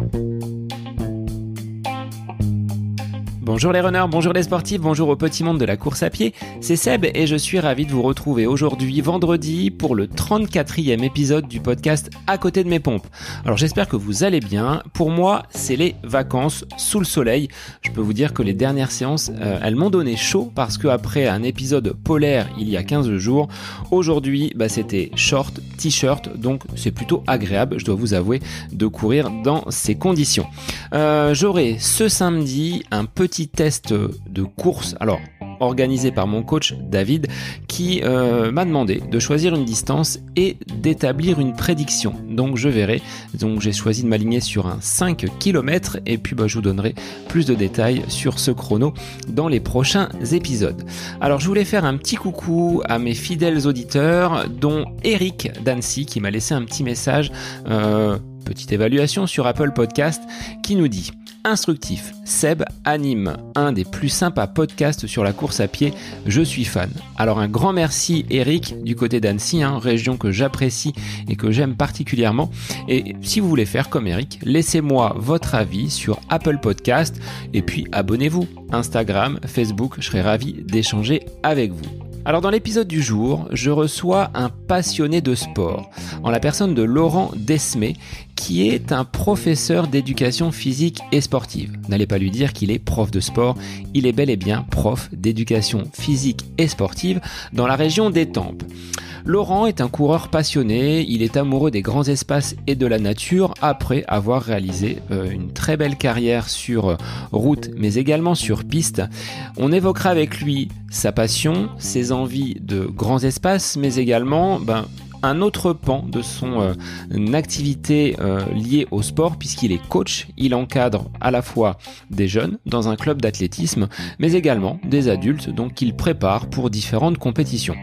Bye. Bonjour les runners, bonjour les sportifs, bonjour au petit monde de la course à pied, c'est Seb et je suis ravi de vous retrouver aujourd'hui vendredi pour le 34e épisode du podcast À côté de mes pompes. Alors j'espère que vous allez bien, pour moi c'est les vacances sous le soleil, je peux vous dire que les dernières séances euh, elles m'ont donné chaud parce que après un épisode polaire il y a 15 jours, aujourd'hui bah, c'était short, t-shirt, donc c'est plutôt agréable je dois vous avouer de courir dans ces conditions. Euh, J'aurai ce samedi un petit test de course. Alors, organisé par mon coach David qui euh, m'a demandé de choisir une distance et d'établir une prédiction. Donc je verrai. Donc j'ai choisi de m'aligner sur un 5 km et puis bah, je vous donnerai plus de détails sur ce chrono dans les prochains épisodes. Alors je voulais faire un petit coucou à mes fidèles auditeurs dont Eric Dancy qui m'a laissé un petit message. Euh, petite évaluation sur Apple Podcast qui nous dit instructif. Seb anime un des plus sympas podcasts sur la course à pied. Je suis fan. Alors un grand merci Eric du côté d'Annecy, hein, région que j'apprécie et que j'aime particulièrement. Et si vous voulez faire comme Eric, laissez-moi votre avis sur Apple Podcast et puis abonnez-vous. Instagram, Facebook, je serai ravi d'échanger avec vous. Alors dans l'épisode du jour, je reçois un passionné de sport, en la personne de Laurent Desmé, qui est un professeur d'éducation physique et sportive. N'allez pas lui dire qu'il est prof de sport, il est bel et bien prof d'éducation physique et sportive dans la région d'Étampes. Laurent est un coureur passionné, il est amoureux des grands espaces et de la nature après avoir réalisé euh, une très belle carrière sur route mais également sur piste. On évoquera avec lui sa passion, ses envies de grands espaces mais également ben, un autre pan de son euh, activité euh, liée au sport puisqu'il est coach, il encadre à la fois des jeunes dans un club d'athlétisme mais également des adultes donc qu'il prépare pour différentes compétitions.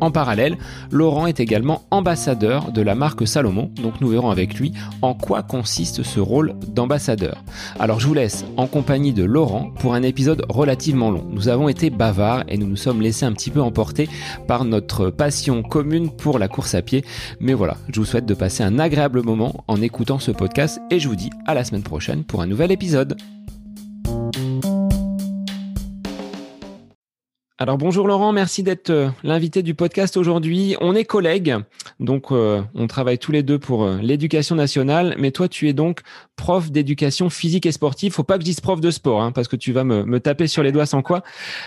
En parallèle, Laurent est également ambassadeur de la marque Salomon, donc nous verrons avec lui en quoi consiste ce rôle d'ambassadeur. Alors je vous laisse en compagnie de Laurent pour un épisode relativement long. Nous avons été bavards et nous nous sommes laissés un petit peu emporter par notre passion commune pour la course à pied. Mais voilà, je vous souhaite de passer un agréable moment en écoutant ce podcast et je vous dis à la semaine prochaine pour un nouvel épisode. Alors bonjour Laurent, merci d'être euh, l'invité du podcast aujourd'hui. On est collègues, donc euh, on travaille tous les deux pour euh, l'éducation nationale, mais toi tu es donc prof d'éducation physique et sportive. Faut pas que je dise prof de sport, hein, parce que tu vas me, taper sur les doigts sans quoi.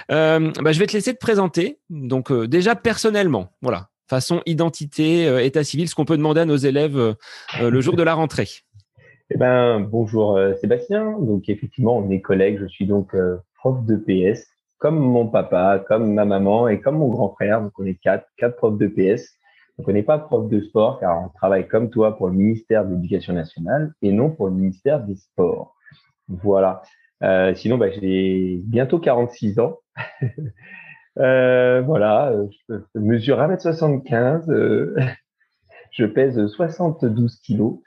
Bah, je vais te laisser te présenter. Donc déjà personnellement, voilà, façon identité, état civil, ce qu'on peut demander à nos élèves le jour de la rentrée. Eh ben bonjour Sébastien. Donc effectivement on est collègues. Je suis donc prof de PS comme mon papa, comme ma maman et comme mon grand frère. Donc, on est quatre, quatre profs de PS. Donc, on n'est pas prof de sport car on travaille comme toi pour le ministère de l'Éducation nationale et non pour le ministère des Sports. Voilà. Euh, sinon, bah, j'ai bientôt 46 ans. euh, voilà, je mesure 1m75. Euh, je pèse 72 kilos.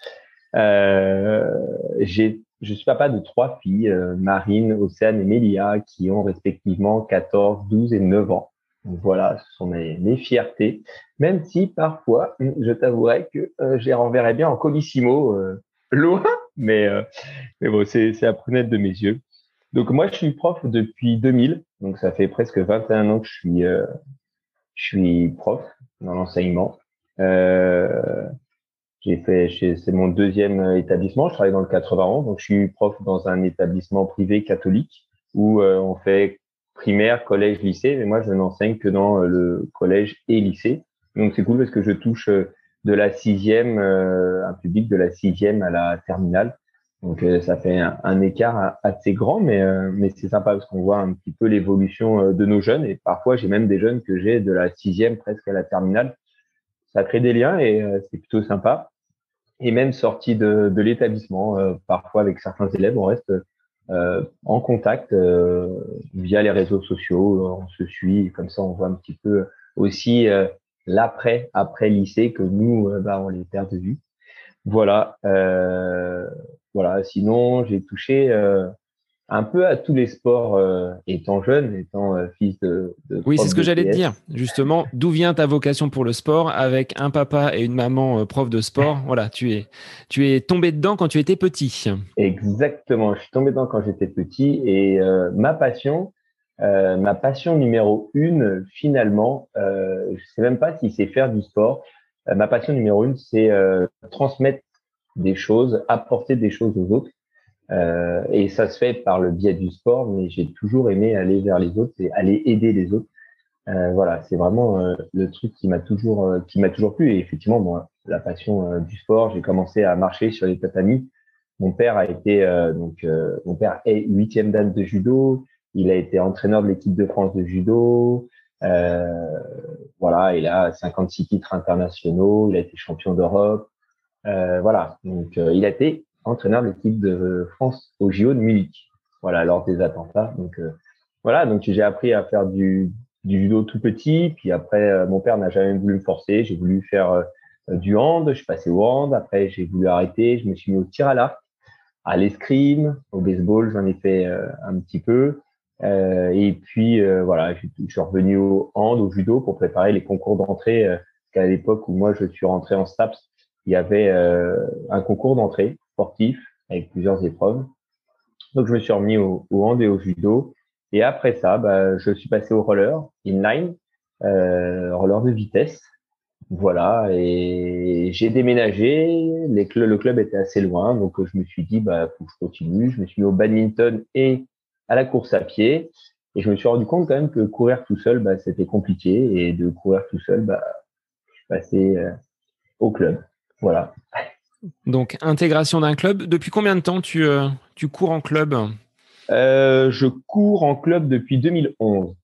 J'ai je suis papa de trois filles, euh, Marine, Océane et Mélia, qui ont respectivement 14, 12 et 9 ans. Voilà, ce sont mes, mes fiertés. Même si parfois, je t'avouerai que euh, je les renverrais bien en colissimo, euh, loin, mais, euh, mais bon, c'est à prunette de mes yeux. Donc moi, je suis prof depuis 2000, donc ça fait presque 21 ans que je suis, prof dans l'enseignement. J'ai fait, c'est mon deuxième euh, établissement. Je travaille dans le 91, donc je suis prof dans un établissement privé catholique où euh, on fait primaire, collège, lycée. Mais moi, je n'enseigne que dans euh, le collège et lycée. Donc c'est cool parce que je touche de la sixième, un public de la sixième à la terminale. Donc ça fait un, écart assez grand, mais mais c'est sympa parce qu'on voit un petit peu l'évolution de nos jeunes. Et parfois, j'ai même des jeunes que j'ai de la sixième presque à la terminale ça crée des liens et c'est plutôt sympa et même sorti de, de l'établissement. Euh, parfois, avec certains élèves, on reste euh, en contact euh, via les réseaux sociaux. On se suit, comme ça, on voit un petit peu aussi l'après, après lycée, que nous, bah, on les perd de vue. Voilà. voilà. Sinon, j'ai touché un peu à tous les sports, euh, étant jeune, étant euh, fils de. oui, c'est ce que j'allais te dire. Justement, d'où vient ta vocation pour le sport avec un papa et une maman euh, prof de sport? Voilà, tu es, tu es tombé dedans quand tu étais petit. Exactement, je suis tombé dedans quand j'étais petit et ma passion, ma passion numéro une, finalement, je sais même pas si c'est faire du sport. ma passion numéro une, c'est transmettre des choses, apporter des choses aux autres. Euh, et ça se fait par le biais du sport, mais j'ai toujours aimé aller vers les autres et aller aider les autres. Euh, voilà, c'est vraiment euh, le truc qui m'a toujours qui m'a toujours plu. Et effectivement, moi, la passion du sport, j'ai commencé à marcher sur les tatamis. Mon père a été donc mon père est huitième dan de judo. Il a été entraîneur de l'équipe de France de judo. voilà, il a 56 titres internationaux. Il a été champion d'Europe. voilà, donc il a été entraîneur de l'équipe de France au JO de Munich. Voilà, lors des attentats. Donc euh, voilà, donc j'ai appris à faire du, judo tout petit. Puis après, euh, mon père n'a jamais voulu me forcer. J'ai voulu faire euh, du hand. Je suis passé au hand. Après, j'ai voulu arrêter. Je me suis mis au tir à l'arc, à l'escrime, au baseball. J'en ai fait un petit peu. et puis voilà, je, je, suis revenu au hand, au judo pour préparer les concours d'entrée. parce qu'à l'époque où moi je suis rentré en STAPS, il y avait un concours d'entrée avec plusieurs épreuves. Donc, je me suis remis au, au hand et au judo. Et après ça, bah, je suis passé au roller, inline, euh, roller de vitesse. Voilà, et j'ai déménagé. Le club était assez loin, donc je me suis dit, bah, faut que je continue. Je me suis mis au badminton et à la course à pied. Et je me suis rendu compte quand même que courir tout seul, bah, c'était compliqué. Et de courir tout seul, bah, je suis passé euh, au club. Voilà. Donc, intégration d'un club. Depuis combien de temps tu, euh, cours en club? Euh, Je cours en club depuis 2011.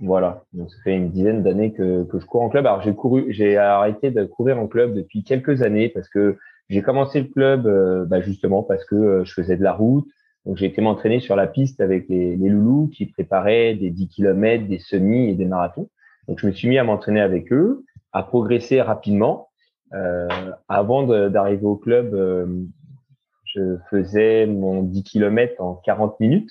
Voilà. Donc, ça fait une dizaine d'années que, que je cours en club. Alors, j'ai couru, j'ai arrêté de courir en club depuis quelques années parce que j'ai commencé le club euh, bah, justement parce que je faisais de la route. Donc, j'ai été m'entraîner sur la piste avec les, les loulous qui préparaient des 10 km, des semis et des marathons. Donc, je me suis mis à m'entraîner avec eux, à progresser rapidement. Euh, avant d'arriver au club, euh, je faisais mon 10 km en 40 minutes.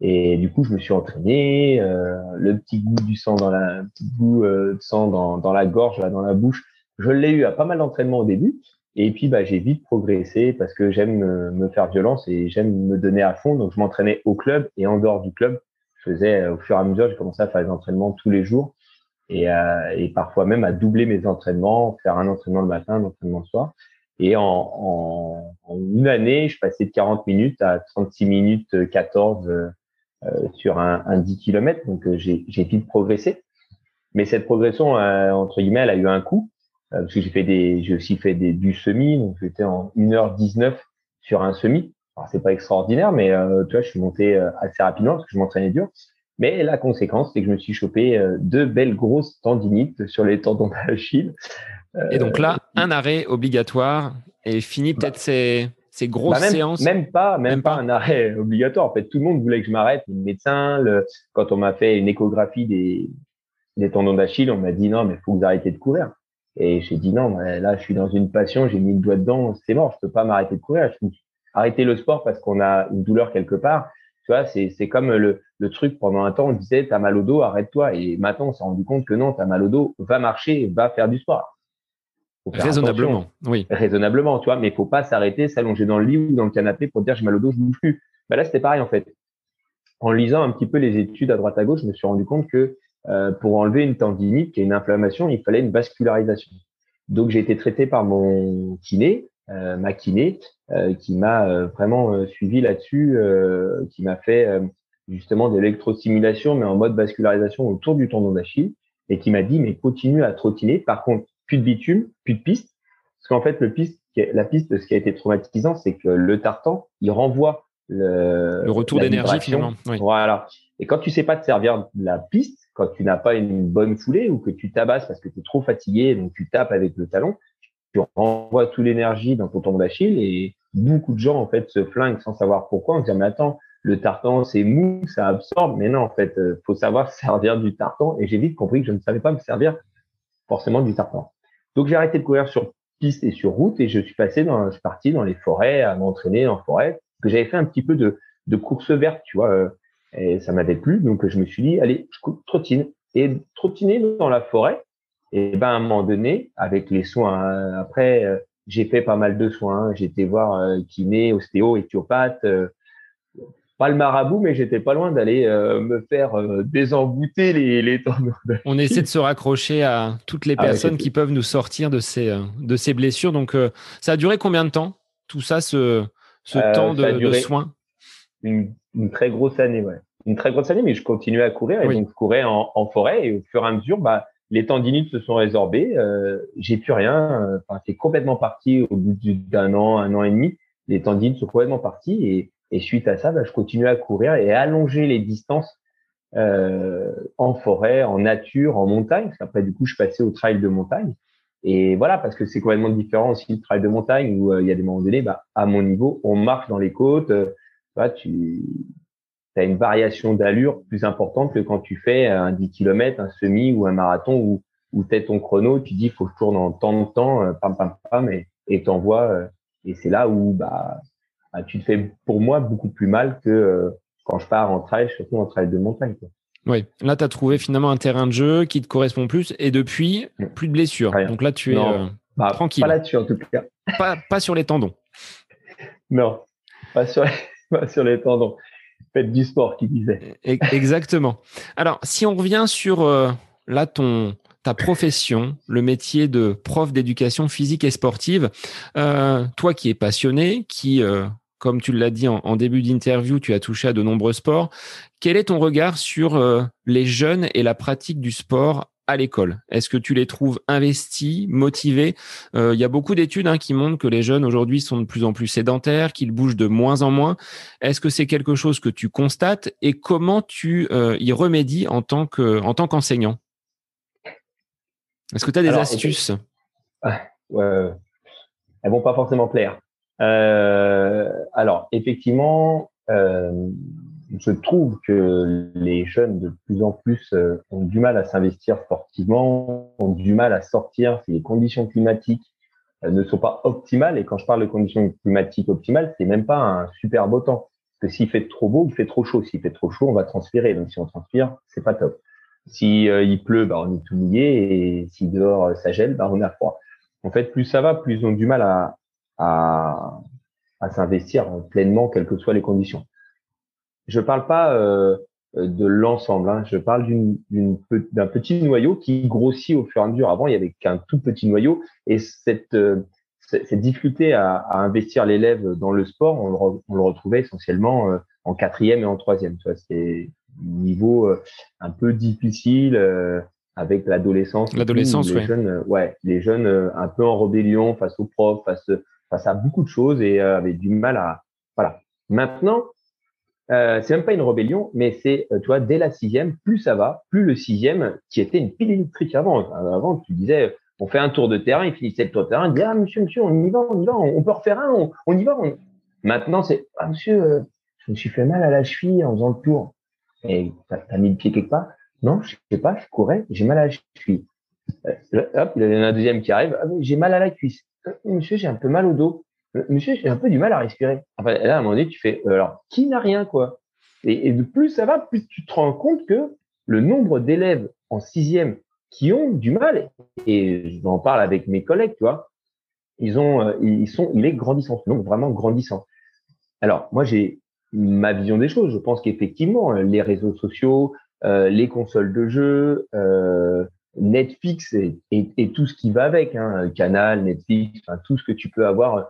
Et du coup, je me suis entraîné, euh, le petit goût du sang dans la, petit goût euh, de sang dans, dans la gorge, là, dans la bouche. Je l'ai eu à pas mal d'entraînement au début. Et puis, bah, j'ai vite progressé parce que j'aime me, me, faire violence et j'aime me donner à fond. Donc, je m'entraînais au club et en dehors du club. Je faisais, au fur et à mesure, j'ai commencé à faire des entraînements tous les jours et, euh, et, parfois même à doubler mes entraînements, faire un entraînement le matin, un entraînement le soir. Et en, en, en, une année, je passais de 40 minutes à 36 minutes 14 euh, euh, sur un, un, 10 km. Donc, euh, j'ai vite progressé. Mais cette progression, euh, entre guillemets, elle a eu un coût. parce que j'ai fait des, j'ai aussi fait des, du semi. Donc, j'étais en 1h19 sur un semi. Alors, c'est pas extraordinaire, mais tu vois, je suis monté assez rapidement parce que je m'entraînais dur. Mais la conséquence, c'est que je me suis chopé euh, deux belles grosses tendinites sur les tendons d'Achille. et donc là, euh, un arrêt obligatoire et fini bah. peut-être ces, ces grosses bah, même, séances. Même pas, même, pas, un arrêt obligatoire. En fait, tout le monde voulait que je m'arrête. Le médecin, le, quand on m'a fait une échographie des, des tendons d'Achille, on m'a dit non, mais il faut que vous arrêtez de courir. Et j'ai dit non, là, je suis dans une passion, j'ai mis le doigt dedans, c'est mort, je peux pas m'arrêter de courir. Je arrêter le sport parce qu'on a une douleur quelque part. Tu vois, c'est comme le, le truc pendant un temps, on disait t'as mal au dos, arrête-toi. Et maintenant, on s'est rendu compte que non, t'as mal au dos, va marcher, va faire du sport. Raisonnablement, oui. Raisonnablement, tu vois, mais il faut pas s'arrêter, s'allonger dans le lit ou dans le canapé pour dire j'ai mal au dos, je bouge plus. Bah là, c'était pareil en fait. En lisant un petit peu les études à droite à gauche, je me suis rendu compte que euh, pour enlever une tendinite, qui est une inflammation, il fallait une vascularisation. Donc j'ai été traité par mon kiné, ma kiné, euh, qui m'a euh, vraiment suivi là-dessus, qui m'a fait justement de l'électrostimulation, mais en mode vascularisation autour du tendon d'Achille, et qui m'a dit mais continue à trottiner. Par contre, plus de bitume, plus de piste, parce qu'en fait le piste, la piste, ce qui a été traumatisant, c'est que le tartan, il renvoie le, le retour d'énergie finalement. Oui. Voilà. Et quand tu sais pas te servir de la piste, quand tu n'as pas une bonne foulée ou que tu tabasses parce que tu es trop fatigué, donc tu tapes avec le talon, tu renvoies toute l'énergie dans ton tendon d'Achille et beaucoup de gens en fait se flinguent sans savoir pourquoi. On se dit mais attends, le tartan c'est mou, ça absorbe, mais non en fait, euh, faut savoir se servir du tartan. Et j'ai vite compris que je ne savais pas me servir forcément du tartan. Donc j'ai arrêté de courir sur piste et sur route et je suis passé dans, je parti dans les forêts à m'entraîner en forêt. Que j'avais fait un petit peu de course verte, tu vois. Et ça m'avait plu, donc je me suis dit, allez, je trottine. Et trottiner dans la forêt, et ben à un moment donné, avec les soins, après, j'ai fait pas mal de soins. Été voir kiné, ostéo, éthiopathe, pas le marabout, mais j'étais pas loin d'aller euh, me faire euh, désembouter les, les tendons. On essaie de se raccrocher à toutes les ah personnes qui peuvent nous sortir de ces, euh, de ces blessures. Donc, ça a duré combien de temps, tout ça, ce, ce temps de, soins? une, une, très grosse année, ouais. Une très grosse année, mais je continuais à courir et donc je courais en, en, forêt et au fur et à mesure, bah, les tendinites se sont résorbées. J'ai plus rien. Enfin, c'est complètement parti au bout d'un an, un an et demi. Les tendinites sont complètement partis et et suite à ça, bah, je continuais à courir et à allonger les distances euh, en forêt, en nature, en montagne. Parce qu'après, du coup, je passais au trail de montagne. Et voilà, parce que c'est complètement différent aussi le trail de montagne où euh, il y a des moments donnés, bah, à mon niveau, on marche dans les côtes. Euh, tu as une variation d'allure plus importante que quand tu fais un 10 km, un semi ou un marathon où, où tu ton chrono, tu dis, faut que je tourne en temps de temps, euh, pam, pam, pam, et t'envoies. Euh, et c'est là où bah, ah, tu te fais pour moi beaucoup plus mal que euh, quand je pars en trail, surtout en trail de montagne. Oui, là, tu as trouvé finalement un terrain de jeu qui te correspond plus et depuis, plus de blessures. Donc là, tu es euh, bah, tranquille. Pas là-dessus en tout cas. Pas, sur les tendons. Non, pas sur les, sur les tendons. Faites du sport, qui disait. E-, exactement. Alors, si on revient sur euh, là ton, ta profession, le métier de prof d'éducation physique et sportive, toi qui es passionné, qui comme tu l'as dit en, début d'interview, tu as touché à de nombreux sports. Quel est ton regard sur euh, les jeunes et la pratique du sport à l'école. Est-ce que tu les trouves investis, motivés? Euh, Il y a beaucoup d'études hein, qui montrent que les jeunes aujourd'hui sont de plus en plus sédentaires, qu'ils bougent de moins en moins. Est-ce que c'est quelque chose que tu constates? Et comment tu euh, y remédies en tant que en tant qu'enseignant? Est-ce que tu as des astuces? Ah, ouais, Elles vont pas forcément plaire. Euh, alors, effectivement, je trouve que les jeunes de plus en plus euh, ont du mal à s'investir sportivement, ont du mal à sortir si les conditions climatiques euh, ne sont pas optimales. Et quand je parle de conditions climatiques optimales, c'est même pas un super beau temps. Parce que s'il fait trop beau, il fait trop chaud. S'il fait trop chaud, on va transpirer. Donc si on transpire, c'est pas top. Si euh, il pleut, bah, on est tout mouillé. Et si dehors ça gèle, bah, on a froid. En fait, plus ça va, plus ils ont du mal à s'investir pleinement, quelles que soient les conditions. Je parle pas euh, de l'ensemble, hein. je parle d'un petit noyau qui grossit au fur et à mesure. Avant, il y avait qu'un tout petit noyau et cette, euh, cette difficulté à, à investir l'élève dans le sport, on le, on le retrouvait essentiellement euh, en quatrième et en troisième. C'est niveau euh, un peu difficile avec l'adolescence. L'adolescence, les Jeunes, ouais, les jeunes un peu en rébellion face aux profs, face face à beaucoup de choses et euh, avait du mal à voilà. Maintenant, euh, c'est même pas une rébellion, mais c'est euh, tu vois dès la sixième, plus ça va, plus le sixième qui était une pile électrique avant. Avant, tu disais on fait un tour de terrain, il finissait le tour de terrain, il dit ah monsieur monsieur on y va, on y va, on, peut refaire un, on, y va. Maintenant c'est ah monsieur, euh, je me suis fait mal à la cheville en faisant le tour. Et t'as as mis le pied quelque part? Non, je sais pas, je courais, j'ai mal à la cheville. Euh, hop, il y en a un deuxième qui arrive, ah, j'ai mal à la cuisse. Euh, monsieur, j'ai un peu mal au dos. Euh, monsieur, j'ai un peu du mal à respirer. Là, à un moment donné, tu fais, euh, alors, qui n'a rien, quoi? Et, de plus ça va, plus tu te rends compte que le nombre d'élèves en sixième qui ont du mal, et je en parle avec mes collègues, tu vois, ils ont, ils sont, il est grandissant, donc vraiment grandissant. Alors, moi, j'ai ma vision des choses. Je pense qu'effectivement, les réseaux sociaux, les consoles de jeux, Netflix et, tout ce qui va avec, hein, Canal, Netflix, tout ce que tu peux avoir euh,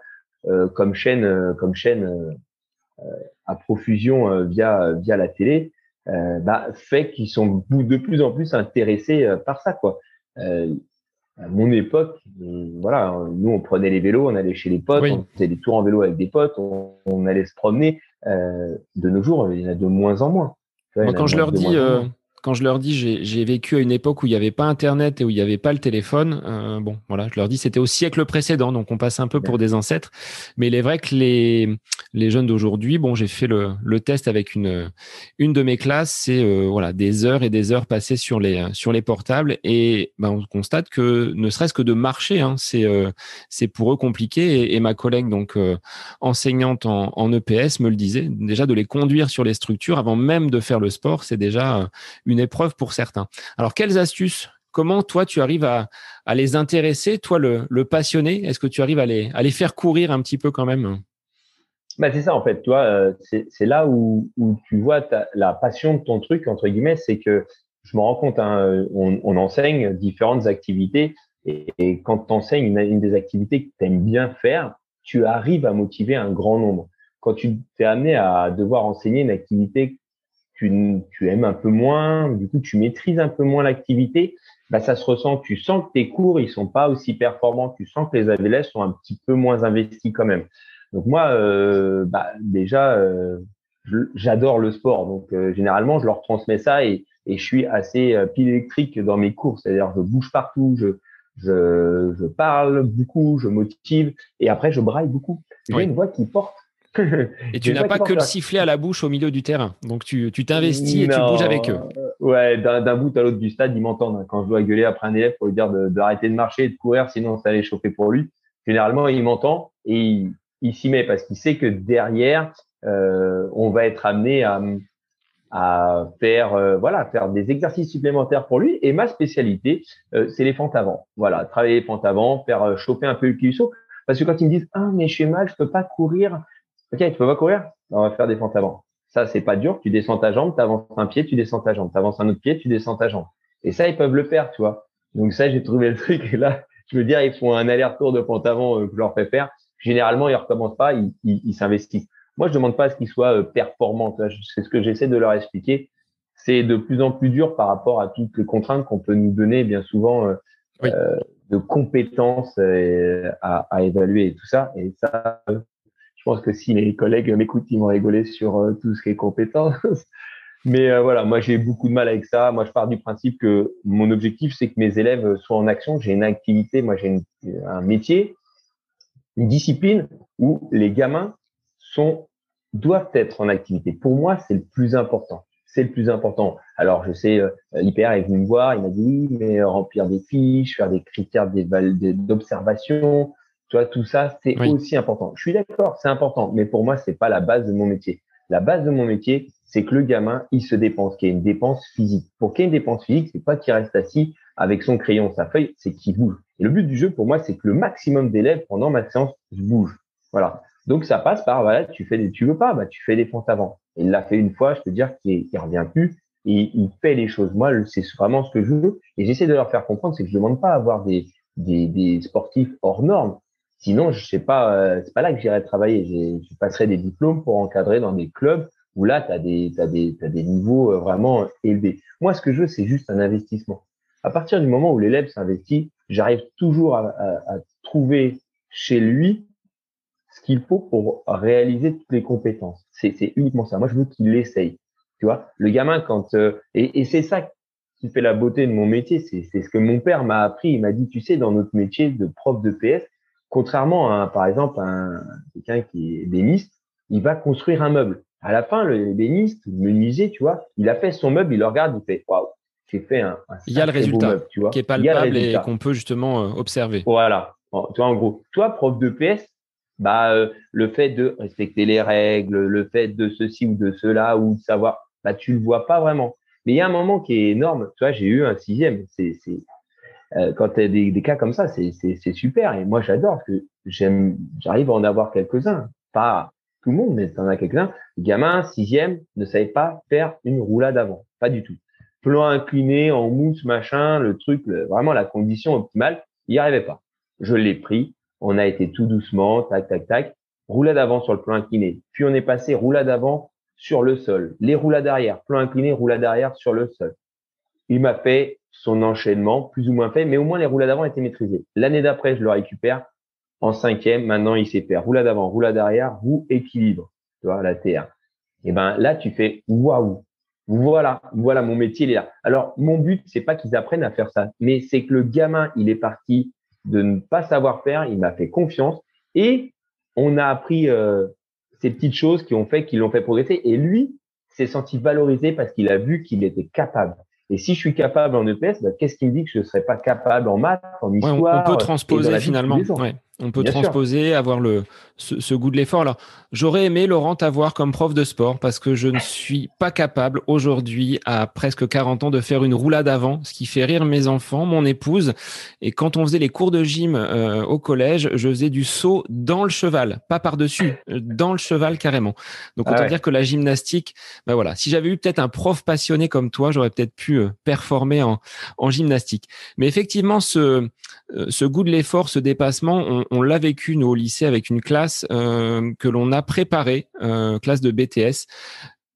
comme chaîne, euh, comme chaîne euh, à profusion via via la télé, bah, fait qu'ils sont de plus en plus intéressés par ça, quoi. à mon époque, voilà, nous on prenait les vélos, on allait chez les potes, on faisait des tours en vélo avec des potes, on, allait se promener. de nos jours, il y en a de moins en moins. quand je leur dis quand je leur dis j'ai vécu à une époque où il n'y avait pas Internet et où il n'y avait pas le téléphone, euh, bon, voilà, je leur dis c'était au siècle précédent, donc on passe un peu pour des ancêtres. Mais il est vrai que les, les jeunes d'aujourd'hui, bon, j'ai fait le, le, test avec une, une de mes classes, c'est euh, voilà, des heures et des heures passées sur les, sur les portables et ben, on constate que ne serait-ce que de marcher, hein, c'est euh, c'est pour eux compliqué. Et, ma collègue, donc enseignante en, en EPS, me le disait, déjà de les conduire sur les structures avant même de faire le sport, c'est déjà une épreuve pour certains. Alors, quelles astuces Comment toi, tu arrives à, les intéresser, toi, le, passionné? Est-ce que tu arrives à les, faire courir un petit peu quand même? Bah, c'est ça en fait, toi, euh, c'est là où, tu vois la passion de ton truc entre guillemets, c'est que je me rends compte, hein, on, enseigne différentes activités et, quand tu enseignes une, une, des activités que tu aimes bien faire, tu arrives à motiver un grand nombre. Quand tu t'es amené à devoir enseigner une activité tu, tu aimes un peu moins, du coup tu maîtrises un peu moins l'activité, bah, ça se ressent. Tu sens que tes cours ils sont pas aussi performants, tu sens que les élèves sont un petit peu moins investis quand même. Donc moi, euh, bah, déjà, euh, j'adore le sport, donc euh, généralement je leur transmets ça et, et je suis assez pile électrique dans mes cours, c'est-à-dire je bouge partout, je, je, je, parle beaucoup, je motive et après je braille beaucoup. J'ai une voix qui porte et tu n'as pas que le sifflet à la bouche au milieu du terrain. Donc tu t'investis et tu bouges avec eux. Ouais, d'un bout à l'autre du stade, ils m'entendent. Quand je dois gueuler après un élève pour lui dire d'arrêter de, marcher et de courir, sinon ça allait chauffer pour lui. Généralement, il m'entend et il, s'y met parce qu'il sait que derrière, euh, on va être amené à, à faire euh, voilà faire des exercices supplémentaires pour lui. Et ma spécialité, euh, c'est les fentes avant. Voilà, travailler les fentes avant, faire chauffer un peu le cuisseau. Parce que quand ils me disent ah mais je suis mal, je peux pas courir Ok, tu peux pas courir? On va faire des fentes avant. Ça, c'est pas dur. Tu descends ta jambe, tu avances un pied, tu descends ta jambe. Tu avances un autre pied, tu descends ta jambe. Et ça, ils peuvent le faire, tu vois. Donc ça, j'ai trouvé le truc. Et là, je veux dire, ils font un aller-retour de avant euh, que je leur fais faire. Généralement, ils recommencent pas, ils, s'investissent. Moi, je demande pas à ce qu'ils soient euh, performants. C'est ce que j'essaie de leur expliquer. C'est de plus en plus dur par rapport à toutes les contraintes qu'on peut nous donner bien souvent euh, euh de compétences à, à, évaluer et tout ça. Et ça, pense que si mes collègues m'écoutent, ils vont rigoler sur euh, tout ce qui est compétence. Mais euh, voilà, moi j'ai beaucoup de mal avec ça. Moi je pars du principe que mon objectif c'est que mes élèves soient en action. J'ai une activité, moi j'ai un métier, une discipline où les gamins sont doivent être en activité. Pour moi c'est le plus important. C'est le plus important. Alors je sais, euh, l'IPR est venu me voir, il m'a dit mais remplir des fiches, faire des critères d'observation, tu vois, tout ça, c'est aussi important. Je suis d'accord, c'est important, mais pour moi, c'est pas la base de mon métier. La base de mon métier, c'est que le gamin, il se dépense, qu'il y ait une dépense physique. Pour qu'il y ait une dépense physique, c'est pas qu'il reste assis avec son crayon, sa feuille, c'est qu'il bouge. Et le but du jeu, pour moi, c'est que le maximum d'élèves pendant ma séance bouge. Voilà. Donc ça passe par voilà, tu fais des, tu veux pas, bah tu fais des fentes avant. Il l'a fait une fois, je peux dire qu'il ne revient plus et il fait les choses. Moi, c'est vraiment ce que je veux et j'essaie de leur faire comprendre, c'est que je demande pas à avoir des, des, des sportifs hors normes. Sinon, je sais pas, euh, c'est pas là que j'irai travailler. Je passerai des diplômes pour encadrer dans des clubs où là, tu as des, t'as des, t'as des niveaux euh, vraiment élevés. Moi, ce que je veux, c'est juste un investissement. À partir du moment où l'élève s'investit, j'arrive toujours à, à, à, trouver chez lui ce qu'il faut pour réaliser toutes les compétences. C'est, uniquement ça. Moi, je veux qu'il l'essaye. Tu vois, le gamin, quand euh, et, et c'est ça qui fait la beauté de mon métier, c'est ce que mon père m'a appris. Il m'a dit, tu sais, dans notre métier de prof de PS, Contrairement à, par exemple, un, quelqu'un qui est béniste, il va construire un meuble. À la fin, le béniste, le menuisier, tu vois, il a fait son meuble, il le regarde, il fait waouh, j'ai fait un, un Il y a le résultat tu vois. qui est palpable et qu'on peut justement euh, observer. Voilà. tu vois, en gros, toi, prof de PS, bah, euh, le fait de respecter les règles, le fait de ceci ou de cela, ou de savoir, bah, tu le vois pas vraiment. Mais il y a un moment qui est énorme. Tu vois, j'ai eu un sixième. C'est, c'est, euh, quand tu as des, cas comme ça, c'est super. Et moi, j'adore que j'arrive à en avoir quelques-uns. Pas tout le monde, mais tu en as quelques-uns. Gamin, sixième, ne savait pas faire une roulade avant. Pas du tout. Plan incliné, en mousse, machin, le truc, vraiment la condition optimale, il n'y arrivait pas. Je l'ai pris. On a été tout doucement, tac, tac, tac. Roulade avant sur le plan incliné. Puis on est passé roulade avant sur le sol. Les roulades arrière, plan incliné, roulade arrière sur le sol. Il m'a fait son enchaînement, plus ou moins fait, mais au moins les roulades d'avant étaient maîtrisées. L'année d'après, je le récupère en cinquième. Maintenant, il sait faire roulade d'avant, roulade arrière, roue équilibre, tu vois, la TR. Et ben là, tu fais waouh. Voilà, voilà, mon métier, il est là. Alors, mon but, c'est pas qu'ils apprennent à faire ça, mais c'est que le gamin, il est parti de ne pas savoir faire, il m'a fait confiance et on a appris euh, ces petites choses qui ont fait, qui l'ont fait progresser. Et lui s'est senti valorisé parce qu'il a vu qu'il était capable. Et si je suis capable en EPS, bah, qu'est-ce qui me dit que je ne serais pas capable en maths, en histoire On peut transposer finalement. On peut transposer, avoir le, ce, goût de l'effort. Alors, j'aurais aimé, Laurent, t'avoir comme prof de sport parce que je ne suis pas capable aujourd'hui, à presque 40 ans, de faire une roulade avant, ce qui fait rire mes enfants, mon épouse. Et quand on faisait les cours de gym euh, au collège, je faisais du saut dans le cheval, pas par-dessus, euh, dans le cheval carrément. Donc, autant ah dire que la gymnastique, ben voilà, si j'avais eu peut-être un prof passionné comme toi, j'aurais peut-être pu euh, performer en, en gymnastique. Mais effectivement, ce, ce goût de l'effort, ce dépassement, on, on l'a vécu nous au lycée avec une classe euh, que l'on a préparée, euh, classe de BTS,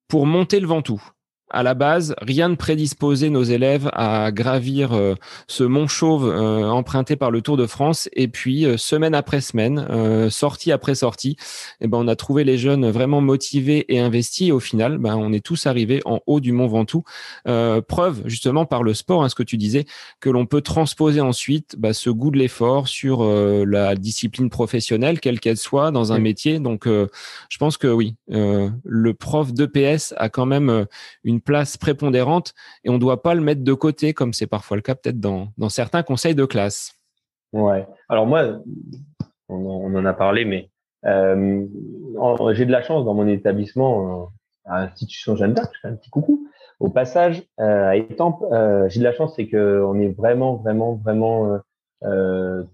pour monter le Ventoux à la base, rien ne prédisposait nos élèves à gravir euh, ce mont chauve euh, emprunté par le Tour de France. Et puis, euh, semaine après semaine, sortie après sortie, eh ben, on a trouvé les jeunes vraiment motivés et investis. Et au final, ben, on est tous arrivés en haut du mont Ventoux. preuve, justement, par le sport, hein, ce que tu disais, que l'on peut transposer ensuite ben, ce goût de l'effort sur la discipline professionnelle, quelle qu'elle soit, dans un métier. Donc, je pense que oui, le prof d'EPS a quand même une place prépondérante et on ne doit pas le mettre de côté, comme c'est parfois le cas peut-être dans, dans, certains conseils de classe. Ouais. Alors moi, on, en a parlé, mais euh, j'ai de la chance dans mon établissement euh, à l'Institution Jeanne d'Arc, un petit coucou. Au passage, euh, à Étampes, j'ai de la chance, c'est qu'on est vraiment, vraiment, vraiment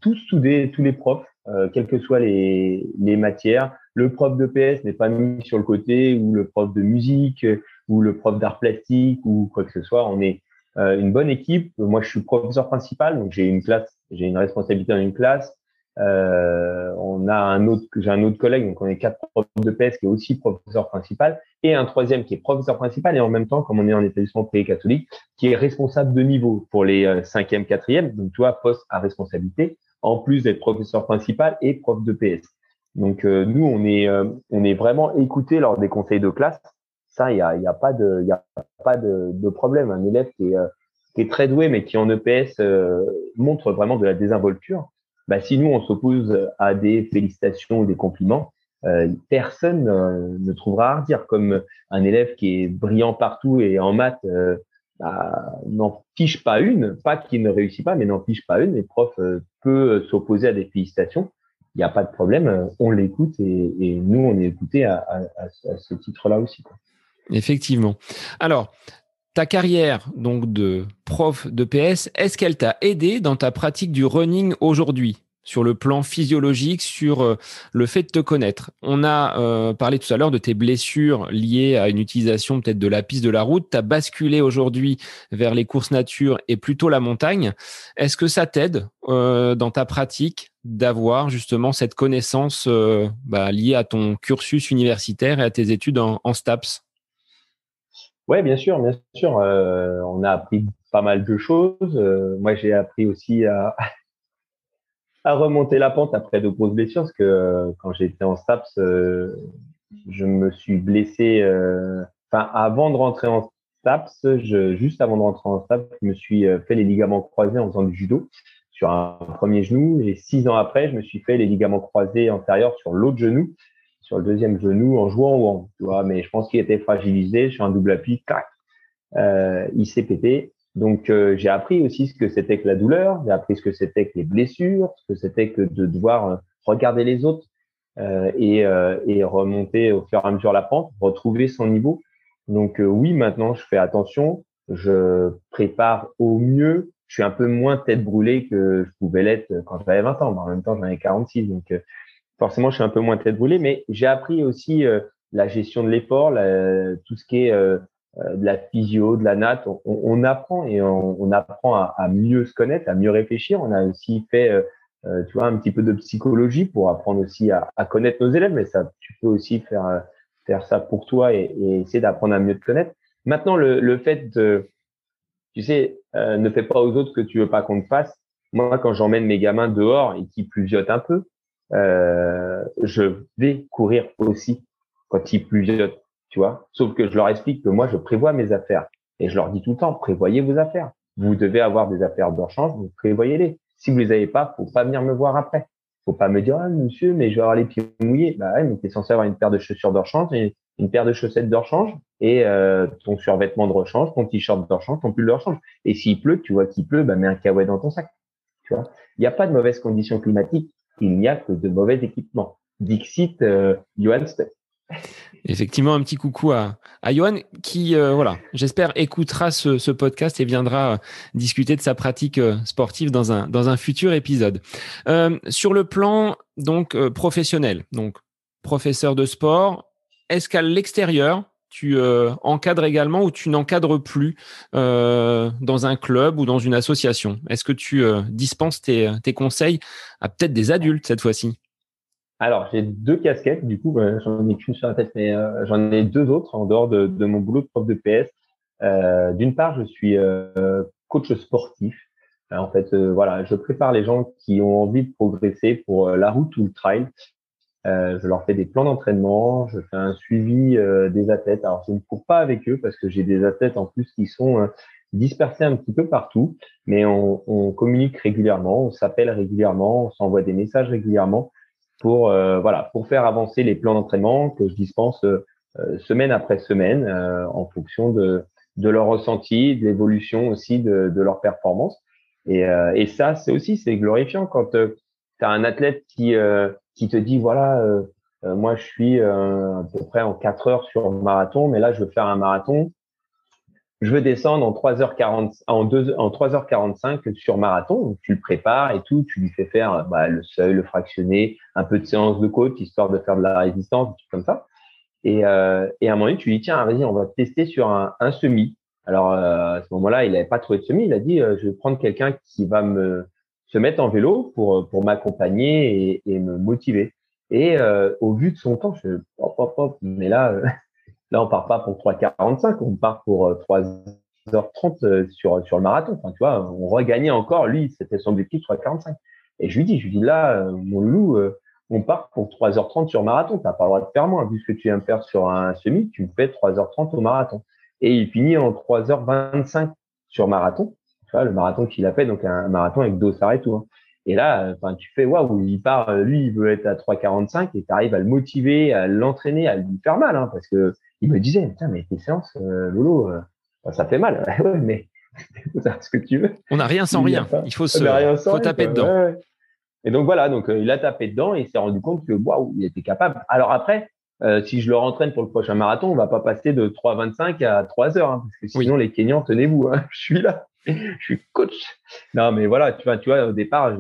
tous soudés, tous les profs, quelles que soient les matières. Le prof de PS n'est pas mis sur le côté ou le prof de musique ou le prof d'art plastique ou quoi que ce soit. On est euh, une bonne équipe. Moi, je suis professeur principal, donc j'ai une classe, j'ai une responsabilité dans une classe. Euh, on a un autre, j'ai un autre collègue, donc on est quatre profs de PS qui est aussi professeur principal, et un troisième qui est professeur principal, et en même temps, comme on est en établissement pré-catholique, qui est responsable de niveau pour les euh, cinquième, quatrième, donc tu vois, poste à responsabilité, en plus d'être professeur principal et prof de PS. Donc euh, nous, on est, on est vraiment écoutés lors des conseils de classe ça, il n'y a, y a, pas de, problème. Un élève qui est, euh, qui est très doué, mais qui en EPS euh, montre vraiment de la désinvolture, bah, si nous, on s'oppose à des félicitations ou des compliments, euh, personne ne trouvera à redire. Comme un élève qui est brillant partout et en maths bah, n'en fiche pas une, pas qu'il ne réussit pas, mais n'en fiche pas une. Les profs peut s'opposer à des félicitations. Il n'y a pas de problème, on l'écoute et, nous, on est écouté à, ce titre-là aussi. Effectivement. Alors, ta carrière donc de prof de PS, est-ce qu'elle t'a aidé dans ta pratique du running aujourd'hui? Sur le plan physiologique, sur euh, le fait de te connaître. On a euh, parlé tout à l'heure de tes blessures liées à une utilisation peut-être de la piste de la route. Tu as basculé aujourd'hui vers les courses nature et plutôt la montagne. Est-ce que ça t'aide euh, dans ta pratique d'avoir justement cette connaissance bah, liée à ton cursus universitaire et à tes études en, en STAPS Ouais, bien sûr, bien sûr. Euh, on a appris pas mal de choses. Euh, moi, j'ai appris aussi à, remonter la pente après de grosses blessures, parce que euh, quand j'étais en STAPS, je me suis blessé. Enfin, avant de rentrer en STAPS, je, juste avant de rentrer en STAPS, je me suis fait les ligaments croisés en faisant du judo sur un premier genou. Et six ans après, je me suis fait les ligaments croisés antérieurs sur l'autre genou sur le deuxième genou en jouant au hand, tu vois, mais je pense qu'il était fragilisé sur un double appui, euh, il s'est pété. Donc euh, j'ai appris aussi ce que c'était que la douleur, j'ai appris ce que c'était que les blessures, ce que c'était que de devoir euh, regarder les autres euh, et, et, remonter au fur et à mesure la pente, retrouver son niveau. Donc oui, maintenant je fais attention, je prépare au mieux. Je suis un peu moins tête brûlée que je pouvais l'être quand j'avais 20 ans, mais en même temps j'en avais 46, donc forcément, je suis un peu moins tête brûlée, mais j'ai appris aussi euh, la gestion de l'effort, tout ce qui est euh, euh, de la physio, de la natte. On, on apprend et on, on apprend à, à, mieux se connaître, à mieux réfléchir. On a aussi fait, tu vois, un petit peu de psychologie pour apprendre aussi à, à, connaître nos élèves, mais ça, tu peux aussi faire faire ça pour toi et, et essayer d'apprendre à mieux te connaître. Maintenant, le, le fait de, tu sais, ne fais pas aux autres que tu veux pas qu'on te fasse. Moi, quand j'emmène mes gamins dehors et qu'ils pluviotent un peu, euh, je vais courir aussi quand il pleut. Tu vois. Sauf que je leur explique que moi, je prévois mes affaires. Et je leur dis tout le temps, prévoyez vos affaires. Vous devez avoir des affaires de rechange, vous prévoyez-les. Si vous les avez pas, faut pas venir me voir après. Faut pas me dire, ah, monsieur, mais je vais avoir les pieds mouillés. Bah ouais, mais t'es censé avoir une paire de chaussures de rechange une paire de chaussettes de rechange et euh, ton survêtement de rechange, ton t-shirt de rechange, ton pull de rechange. Et s'il pleut, tu vois qu'il pleut, bah mets un kawaii dans ton sac. Tu vois? Il n'y a pas de mauvaises conditions climatiques. Il n'y a que de mauvais équipements. Dixit, euh, Johan Effectivement, un petit coucou à, à Johan qui, euh, voilà, j'espère écoutera ce, podcast et viendra euh, discuter de sa pratique sportive dans un, dans un futur épisode. sur le plan donc professionnel, donc professeur de sport, est-ce qu'à l'extérieur, tu encadres également ou tu n'encadres plus dans un club ou dans une association? Est-ce que tu dispenses tes, conseils à peut-être des adultes cette fois-ci? Alors, j'ai deux casquettes, du coup, j'en ai qu'une sur la tête, mais euh, j'en ai deux autres en dehors de, mon boulot de prof de PS. Euh, D'une part, je suis euh, coach sportif. Euh, en fait, voilà, je prépare les gens qui ont envie de progresser pour la route ou le trail. Je leur fais des plans d'entraînement, je fais un suivi des athlètes. Alors, je ne cours pas avec eux parce que j'ai des athlètes en plus qui sont dispersés un petit peu partout, mais on, communique régulièrement, on s'appelle régulièrement, on s'envoie des messages régulièrement pour euh, voilà pour faire avancer les plans d'entraînement que je dispense euh, euh, semaine après semaine en fonction de de leur ressenti, de l'évolution aussi de, de leur performance. Et, et ça, c'est aussi c'est glorifiant quand as un athlète qui qui te dit voilà moi je suis à peu près en 4 heures sur marathon, mais là je veux faire un marathon je veux descendre en 3h40, en 2, en 3h45 sur marathon. tu le prépares et tout, tu lui fais faire bah, le seuil, le fractionné, un peu de séance de côte, histoire de faire de la résistance, des trucs comme ça. Et, euh, et à un moment donné, tu lui dis, tiens, vas-y, on va tester sur un, un semi. Alors, euh, à ce moment-là, il n'avait pas trouvé de semi. Il a dit, euh, je vais prendre quelqu'un qui va me se mettre en vélo pour, pour m'accompagner et, et me motiver. Et euh, au vu de son temps, je hop, hop, hop, mais là, Là, on part pas pour 3h45, on part pour 3h30 euh, euh, sur, sur le marathon. Enfin, tu vois, on regagnait encore. Lui, c'était son objectif 3h45. Et je lui dis, je lui dis là, euh, mon loup, on part pour 3h30 sur marathon. Tu n'as pas le droit de faire moins. Vu ce que tu viens de faire sur un semi, tu me fais 3h30 au marathon. Et il finit en 3h25 sur marathon. Le marathon qu'il a fait, donc un marathon avec dossard et tout. Hein. Et là, enfin, tu fais waouh, il part, lui, il veut être à 3,45 et tu arrives à le motiver, à l'entraîner, à lui faire mal, hein, parce que il me disait, tiens, mais tes séances, euh, Lolo, euh, ça fait mal. ouais, mais ce que tu veux. On n'a rien sans rien. Il faut se, faut taper dedans. Et donc voilà, donc euh, il a tapé dedans et il s'est rendu compte que waouh, il était capable. Alors après, si je le rentraîne pour le prochain marathon, on va pas passer de 3,25 à 3 heures, hein, parce que sinon les Kenyans, tenez-vous, hein, je suis là, je suis coach. Non, mais voilà, tu vois, tu vois, au départ,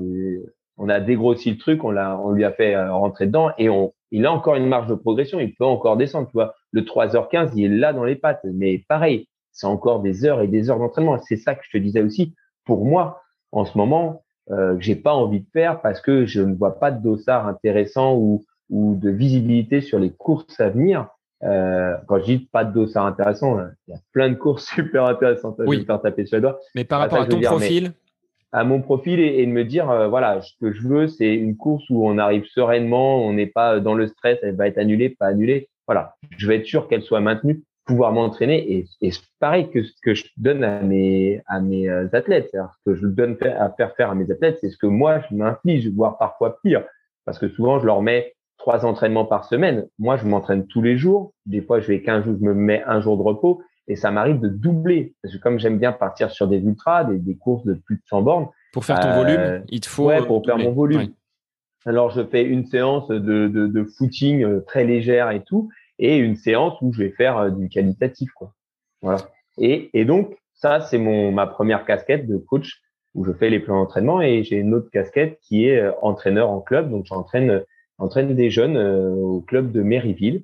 on a dégrossi le truc, on l'a, on lui a fait rentrer dedans et on, il a encore une marge de progression, il peut encore descendre, tu vois. Le 3h15, il est là dans les pattes, mais pareil, c'est encore des heures et des heures d'entraînement. C'est ça que je te disais aussi. Pour moi, en ce moment, euh, j'ai pas envie de faire parce que je ne vois pas de dossard intéressant ou, ou de visibilité sur les courses à venir. Euh, quand je dis pas de dossard intéressant, il y a plein de courses super intéressantes. Oui. Je vais faire taper sur les doigts. Mais par rapport à ton profil, à mon profil et, de me dire euh, voilà ce que je veux c'est une course où on arrive sereinement on n'est pas dans le stress elle va être annulée pas annulée voilà je vais être sûr qu'elle soit maintenue pouvoir m'entraîner et, et c'est pareil que ce que je donne à mes à mes euh, athlètes ce que je donne à faire faire à mes athlètes c'est ce que moi je m'inflige voire parfois pire parce que souvent je leur mets trois entraînements par semaine moi je m'entraîne tous les jours des fois je vais 15 jours je me mets un jour de repos et ça m'arrive de doubler. Parce que comme j'aime bien partir sur des ultras, des, des, courses de plus de 100 bornes. Pour faire ton volume, euh, il te faut. Ouais, pour faire mon volume. Alors, je fais une séance de, de, de, footing euh, très légère et tout, et une séance où je vais faire euh, du qualitatif, quoi. Voilà. Et, et donc, ça, c'est mon ma première casquette de coach où je fais les plans d'entraînement et j'ai une autre casquette qui est entraîneur en club. Donc, j'entraîne entraîne des jeunes au club de Maryville.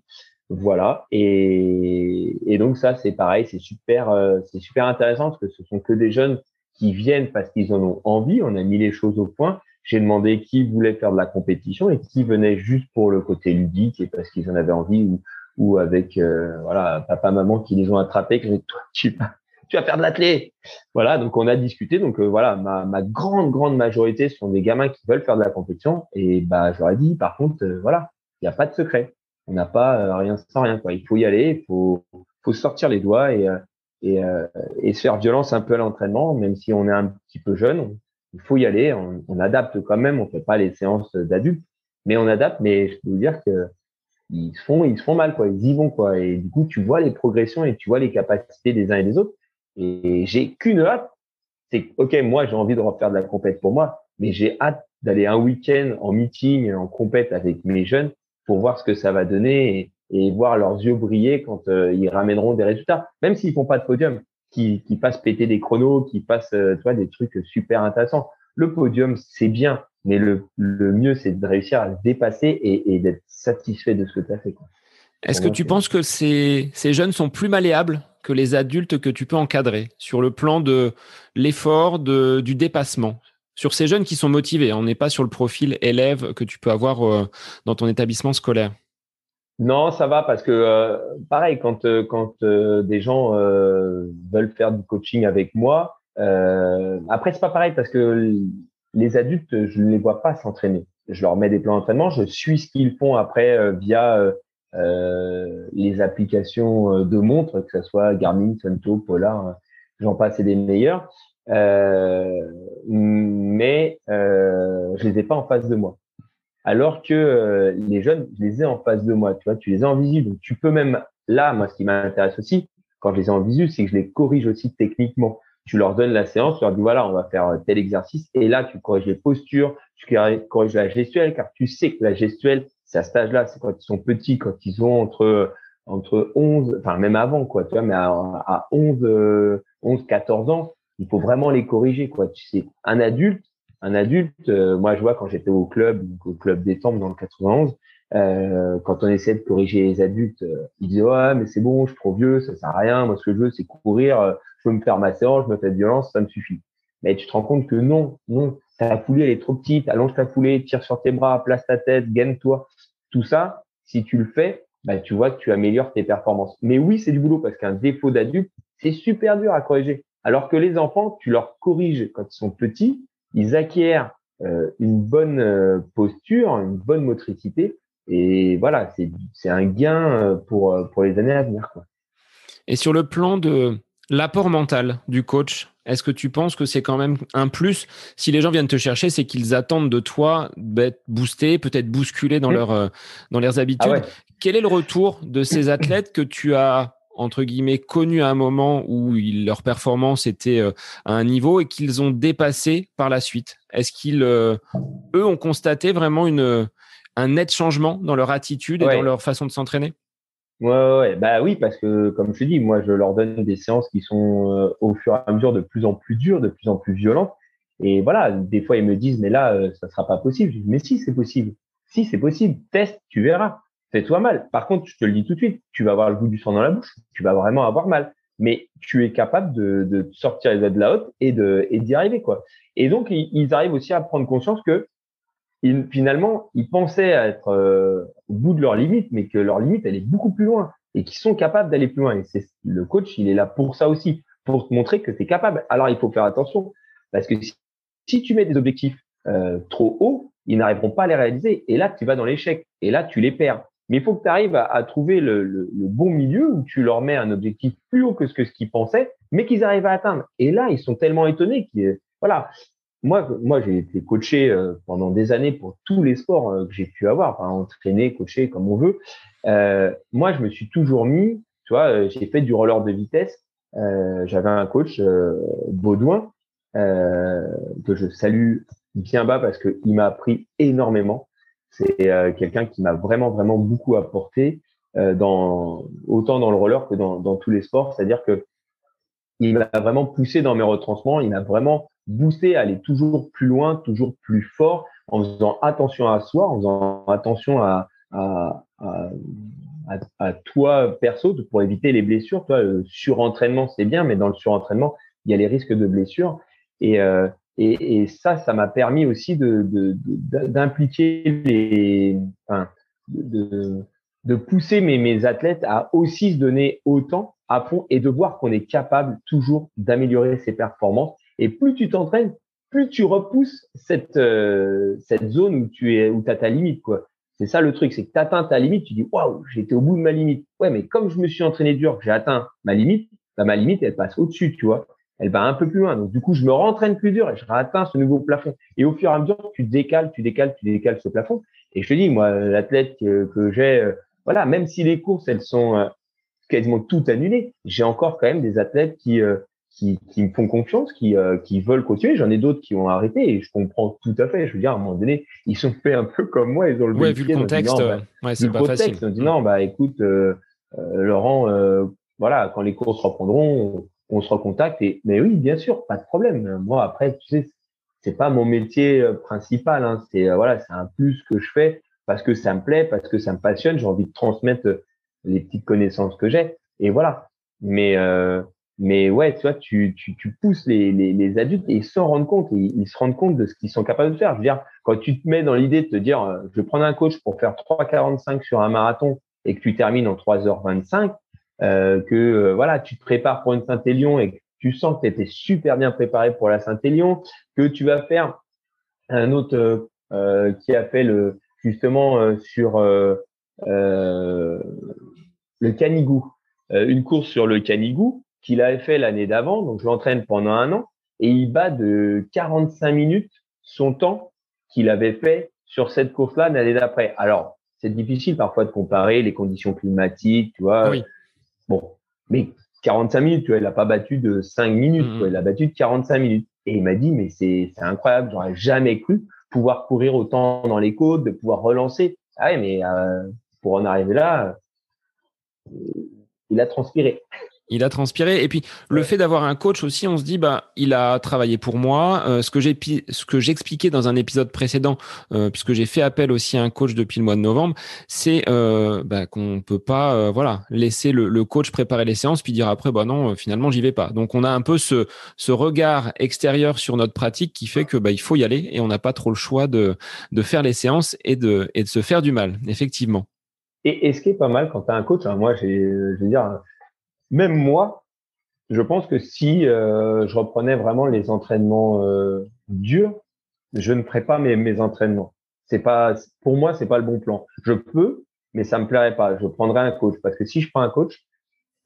Voilà. Et, donc ça, c'est pareil, c'est super, euh, c'est super intéressant parce que ce sont que des jeunes qui viennent parce qu'ils en ont envie. On a mis les choses au point. J'ai demandé qui voulait faire de la compétition et qui venait juste pour le côté ludique et parce qu'ils en avaient envie ou, ou avec euh, voilà papa maman qui les ont attrapés que toi tu tu vas faire de l'athlé voilà donc on a discuté donc euh, voilà ma, grande grande majorité sont des gamins qui veulent faire de la compétition et bah j'aurais dit par contre voilà il n'y a pas de secret On n'a pas rien sans rien. Quoi. Il faut y aller, il faut, faut sortir les doigts et, et, et, se faire violence un peu à l'entraînement, même si on est un petit peu jeune. il faut y aller. On, adapte quand même. On fait pas les séances d'adultes, mais on adapte. Mais je peux vous dire que ils se font, ils se font mal, quoi. Ils y vont, quoi. Et du coup, tu vois les progressions et tu vois les capacités des uns et des autres. Et j'ai qu'une hâte, c'est ok, moi j'ai envie de refaire de la compète pour moi, mais j'ai hâte d'aller un week-end en meeting, en compète avec mes jeunes pour voir ce que ça va donner et, voir leurs yeux briller quand euh, ils ramèneront des résultats, même s'ils font pas de podium, qui, qui passent péter des chronos, qui passent, euh, tu vois, des trucs super intéressants. Le podium, c'est bien, mais le, le mieux, c'est de réussir à le dépasser et, et d'être satisfait de ce que tu as fait. Est-ce que tu penses que ces, ces jeunes sont plus malléables que les adultes que tu peux encadrer sur le plan de l'effort, du dépassement Sur ces jeunes qui sont motivés, on n'est pas sur le profil élève que tu peux avoir euh, dans ton établissement scolaire. Non, ça va parce que euh, pareil, quand, euh, quand des gens veulent faire du coaching avec moi, après c'est pas pareil parce que les adultes, je ne les vois pas s'entraîner. Je leur mets des plans d'entraînement, je suis ce qu'ils font après via les applications de montres, que ce soit Garmin, Sunto, Polar, j'en passe et des meilleurs. mais je les ai pas en face de moi. Alors que les jeunes, je les ai en face de moi. Tu vois, tu les as en visu, donc tu peux même là. Moi, ce qui m'intéresse aussi, quand je les ai en visu, c'est que je les corrige aussi techniquement tu leur donnes la séance, tu leur dis voilà, on va faire tel exercice, et là, tu corriges les postures, tu corriges la gestuelle, car tu sais que la gestuelle, c'est à cet âge-là, c'est quand ils sont petits, quand ils ont entre entre 11, enfin même avant, quoi, tu vois, mais à, à 11, 11, 14 ans, il faut vraiment les corriger, quoi. Tu sais, un adulte, un adulte, euh, moi je vois quand j'étais au club, au club des Tempes dans le 91, euh, quand on essaie de corriger les adultes, euh, ils disent ouais mais c'est bon, je suis trop vieux, ça sert à rien. Moi ce que je veux c'est courir, euh, je veux me faire ma séance, je me fais de violence, ça me suffit. Mais tu te rends compte que non, non, ta foulée elle est trop petite, allonge ta foulée, tire sur tes bras, place ta tête, gaine-toi. Tout ça, si tu le fais, bah, tu vois que tu améliores tes performances. Mais oui, c'est du boulot parce qu'un défaut d'adulte, c'est super dur à corriger. Alors que les enfants, tu leur corriges quand ils sont petits, ils acquièrent euh, une bonne posture, une bonne motricité et voilà, c'est un gain euh, pour, euh, les années à venir. Et sur le plan de l'apport mental du coach, est-ce que tu penses que c'est quand même un plus Si les gens viennent te chercher, c'est qu'ils attendent de toi d'être boosté, peut-être bousculé dans, mmh. leur, euh, dans leurs habitudes? Ah Quel est le retour de ces athlètes que tu as entre guillemets connu à un moment où leur performance était à un niveau et qu'ils ont dépassé par la suite? Est-ce qu'ils, eux, ont constaté vraiment une, un net changement dans leur attitude et dans leur façon de s'entraîner? Ouais, bah oui, parce que comme je te dis, moi je leur donne des séances qui sont euh, au fur et à mesure de plus en plus dures, de plus en plus violentes. Et voilà, des fois ils me disent, mais là, euh, ça sera pas possible. Mais si, c'est possible. Si, c'est possible. Teste, tu verras. Fais-toi mal. Par contre, je te le dis tout de suite, tu vas avoir le goût du sang dans la bouche. Tu vas vraiment avoir mal. Mais tu es capable de, de sortir les doigts de la haute et d'y arriver quoi. Et donc ils arrivent aussi à prendre conscience que finalement, ils pensaient être euh, au bout de leur limite, mais que leur limite, elle est beaucoup plus loin et qu'ils sont capables d'aller plus loin. Et c'est le coach, il est là pour ça aussi, pour te montrer que tu es capable. Alors, il faut faire attention parce que si, tu mets des objectifs euh, trop hauts, ils n'arriveront pas à les réaliser. Et là, tu vas dans l'échec. Et là, tu les perds. Mais il faut que tu arrives à, trouver le, le, bon milieu où tu leur mets un objectif plus haut que ce que ce qu'ils pensaient, mais qu'ils arrivent à atteindre. Et là, ils sont tellement étonnés qu'ils voilà moi, moi j'ai été coaché euh, pendant des années pour tous les sports euh, que j'ai pu avoir, enfin, entraîner, coacher, comme on veut. Euh, moi, je me suis toujours mis, tu vois, j'ai fait du roller de vitesse. J'avais un coach, Baudouin, que je salue bien bas parce qu'il m'a appris énormément. C'est quelqu'un qui m'a vraiment, vraiment beaucoup apporté, dans, autant dans le roller que dans, dans tous les sports. C'est-à-dire que il m'a vraiment poussé dans mes retranchements. Il m'a vraiment boosté à aller toujours plus loin, toujours plus fort, en faisant attention à soi, en faisant attention à, à, toi perso pour éviter les blessures. Toi, le surentraînement, c'est bien, mais dans le surentraînement, il y a les risques de blessures. Et, euh, et, ça, ça m'a permis aussi de, d'impliquer les, de, de pousser mes, mes athlètes à aussi se donner autant à fond et de voir qu'on est capable toujours d'améliorer ses performances et plus tu t'entraînes, plus tu repousses cette, euh, cette zone où tu es, où as ta limite, quoi. C'est ça le truc, c'est que tu atteins ta limite, tu dis waouh, été au bout de ma limite. Ouais, mais comme je me suis entraîné dur, j'ai atteint ma limite, bah, ma limite, elle passe au-dessus, tu vois. Elle va un peu plus loin. Donc, du coup, je me rentraîne plus dur et je atteins ce nouveau plafond. Et au fur et à mesure, tu décales, tu décales, tu décales ce plafond. Et je te dis, moi, l'athlète que, j'ai, euh, voilà, même si les courses, elles sont euh, quasiment toutes annulées, j'ai encore quand même des athlètes qui, qui, qui, me font confiance, qui, euh, qui veulent continuer. J'en ai d'autres qui ont arrêté et je comprends tout à fait. Je veux dire, à un moment donné, ils sont fait un peu comme moi. Ils ont le ouais, vu le contexte, bah, ouais, c'est pas facile. On dit non, bah écoute, euh, euh Laurent, euh, voilà, quand les courses reprendront, on, on, se recontacte. Et mais oui, bien sûr, pas de problème. Moi, après, tu sais, c'est pas mon métier principal. Hein. C'est voilà, c'est un plus que je fais parce que ça me plaît, parce que ça me passionne. J'ai envie de transmettre les petites connaissances que j'ai. Et voilà. Mais euh, mais ouais, tu vois, tu, tu, tu pousses les, les, les, adultes et ils s'en rendent compte, ils, ils, se rendent compte de ce qu'ils sont capables de faire. Je veux dire, quand tu te mets dans l'idée de te dire, euh, je vais prendre un coach pour faire 3,45 sur un marathon et que tu termines en 3h25, euh, que euh, voilà, tu te prépares pour une Saint-Élion et que tu sens que tu étais super bien préparé pour la Saint-Élion, que tu vas faire un autre euh, qui a fait le justement sur le Canigou, une course sur le Canigou qu'il avait fait l'année d'avant. Donc, je l'entraîne pendant un an et il bat de 45 minutes son temps qu'il avait fait sur cette course-là l'année d'après. Alors, c'est difficile parfois de comparer les conditions climatiques, tu vois. Oui. Bon, mais 45 minutes, tu vois, il n'a pas battu de 5 minutes, tu vois, il a battu de 45 minutes. Et il m'a dit, mais c'est incroyable, j'aurais jamais cru pouvoir courir autant dans les côtes, de pouvoir relancer. Ah ouais, mais euh, pour en arriver là, euh, il a transpiré il a transpiré. Et puis le fait d'avoir un coach aussi, on se dit bah il a travaillé pour moi. Euh, ce que j'ai ce que j'expliquais dans un épisode précédent, euh, puisque j'ai fait appel aussi à un coach depuis le mois de novembre, c'est euh, bah, qu'on peut pas euh, voilà laisser le, le, coach préparer les séances puis dire après bah non finalement j'y vais pas. Donc on a un peu ce ce regard extérieur sur notre pratique qui fait que bah il faut y aller et on n'a pas trop le choix de de faire les séances et de et de se faire du mal effectivement. Et, et ce qui est pas mal quand tu as un coach, hein, moi je veux dire même moi, je pense que si euh, je reprenais vraiment les entraînements euh, durs, je ne ferais pas mes, entraînements. C'est pas, pour moi, c'est pas le bon plan. Je peux, mais ça me plairait pas. Je prendrais un coach parce que si je prends un coach,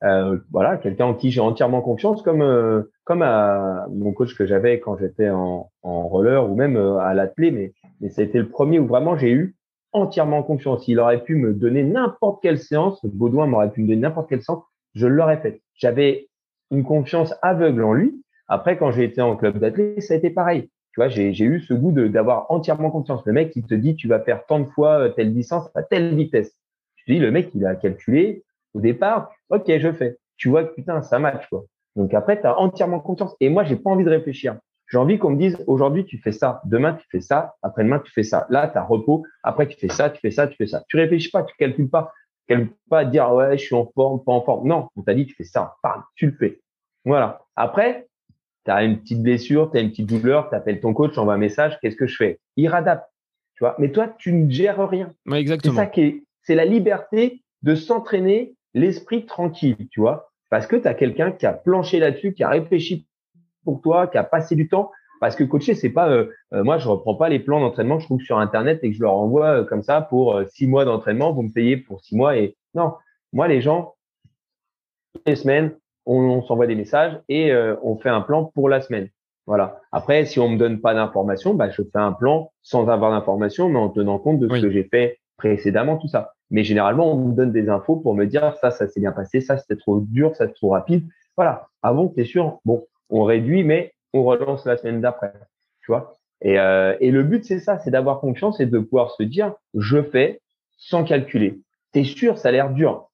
euh, voilà, quelqu'un en qui j'ai entièrement confiance, comme euh, comme à mon coach que j'avais quand j'étais en, en roller ou même à l'athlé, mais mais ça le premier où vraiment j'ai eu entièrement confiance. Il aurait pu me donner n'importe quelle séance, Baudouin m'aurait pu me donner n'importe quelle séance, je l'aurais fait. J'avais une confiance aveugle en lui. Après, quand j'ai été en club d'athlète, ça a été pareil. Tu j'ai eu ce goût d'avoir entièrement confiance. Le mec, il te dit, tu vas faire tant de fois euh, telle distance à telle vitesse. Je dis, le mec, il a calculé au départ. Ok, je fais. Tu vois que putain, ça match. Donc après, tu as entièrement confiance. Et moi, j'ai pas envie de réfléchir. J'ai envie qu'on me dise, aujourd'hui, tu fais ça. Demain, tu fais ça. Après-demain, tu fais ça. Là, tu as repos. Après, tu fais ça, tu fais ça, tu fais ça. Tu réfléchis pas, tu calcules pas qu'elle pas dire ouais, je suis en forme, pas en forme. Non, on t'a dit tu fais ça, parle, tu le fais. Voilà. Après, tu as une petite blessure, tu as une petite douleur, tu appelles ton coach, envoie un message, qu'est-ce que je fais? Il radapte. Tu vois, mais toi tu ne gères rien. exactement. C'est ça qui est c'est la liberté de s'entraîner l'esprit tranquille, tu vois? Parce que tu as quelqu'un qui a planché là-dessus, qui a réfléchi pour toi, qui a passé du temps parce que coacher, c'est pas, euh, euh, moi, je reprends pas les plans d'entraînement que je trouve sur Internet et que je leur envoie euh, comme ça pour six mois d'entraînement. Vous me payez pour six mois et non. Moi, les gens, les semaines, on, s'envoie des messages et on fait un plan pour la semaine. Voilà. Après, si on me donne pas d'informations, bah, je fais un plan sans avoir d'informations, mais en tenant compte de ce que j'ai fait précédemment, tout ça. Mais généralement, on me donne des infos pour me dire ça, ça s'est bien passé, ça c'était trop dur, ça c'est trop rapide. Voilà. Avant, c'est sûr, bon, on réduit, mais on relance la semaine d'après. Tu vois et, euh, et le but, c'est ça, c'est d'avoir confiance et de pouvoir se dire, je fais sans calculer. T'es sûr, ça a l'air dur.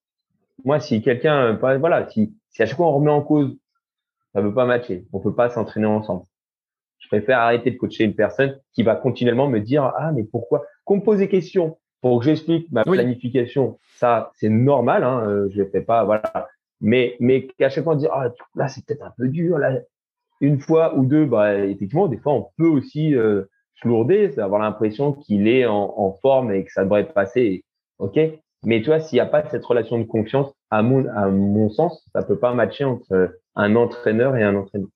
Moi, si quelqu'un, voilà, si, si à chaque fois on remet en cause, ça veut pas matcher. On peut pas s'entraîner ensemble. Je préfère arrêter de coacher une personne qui va continuellement me dire, ah, mais pourquoi? Qu'on me pose des questions pour que j'explique ma planification. Ça, c'est normal, hein, euh, je le fais pas, voilà. Mais, mais qu'à chaque fois on dit, ah, là, c'est peut-être un peu dur, là, une fois ou deux, bah, effectivement, des fois, on peut aussi euh, se lourder, avoir l'impression qu'il est en, forme et que ça devrait passer. OK Mais tu vois, s'il n'y a pas cette relation de confiance, à mon, sens, ça peut pas matcher entre un entraîneur et un entraîneur.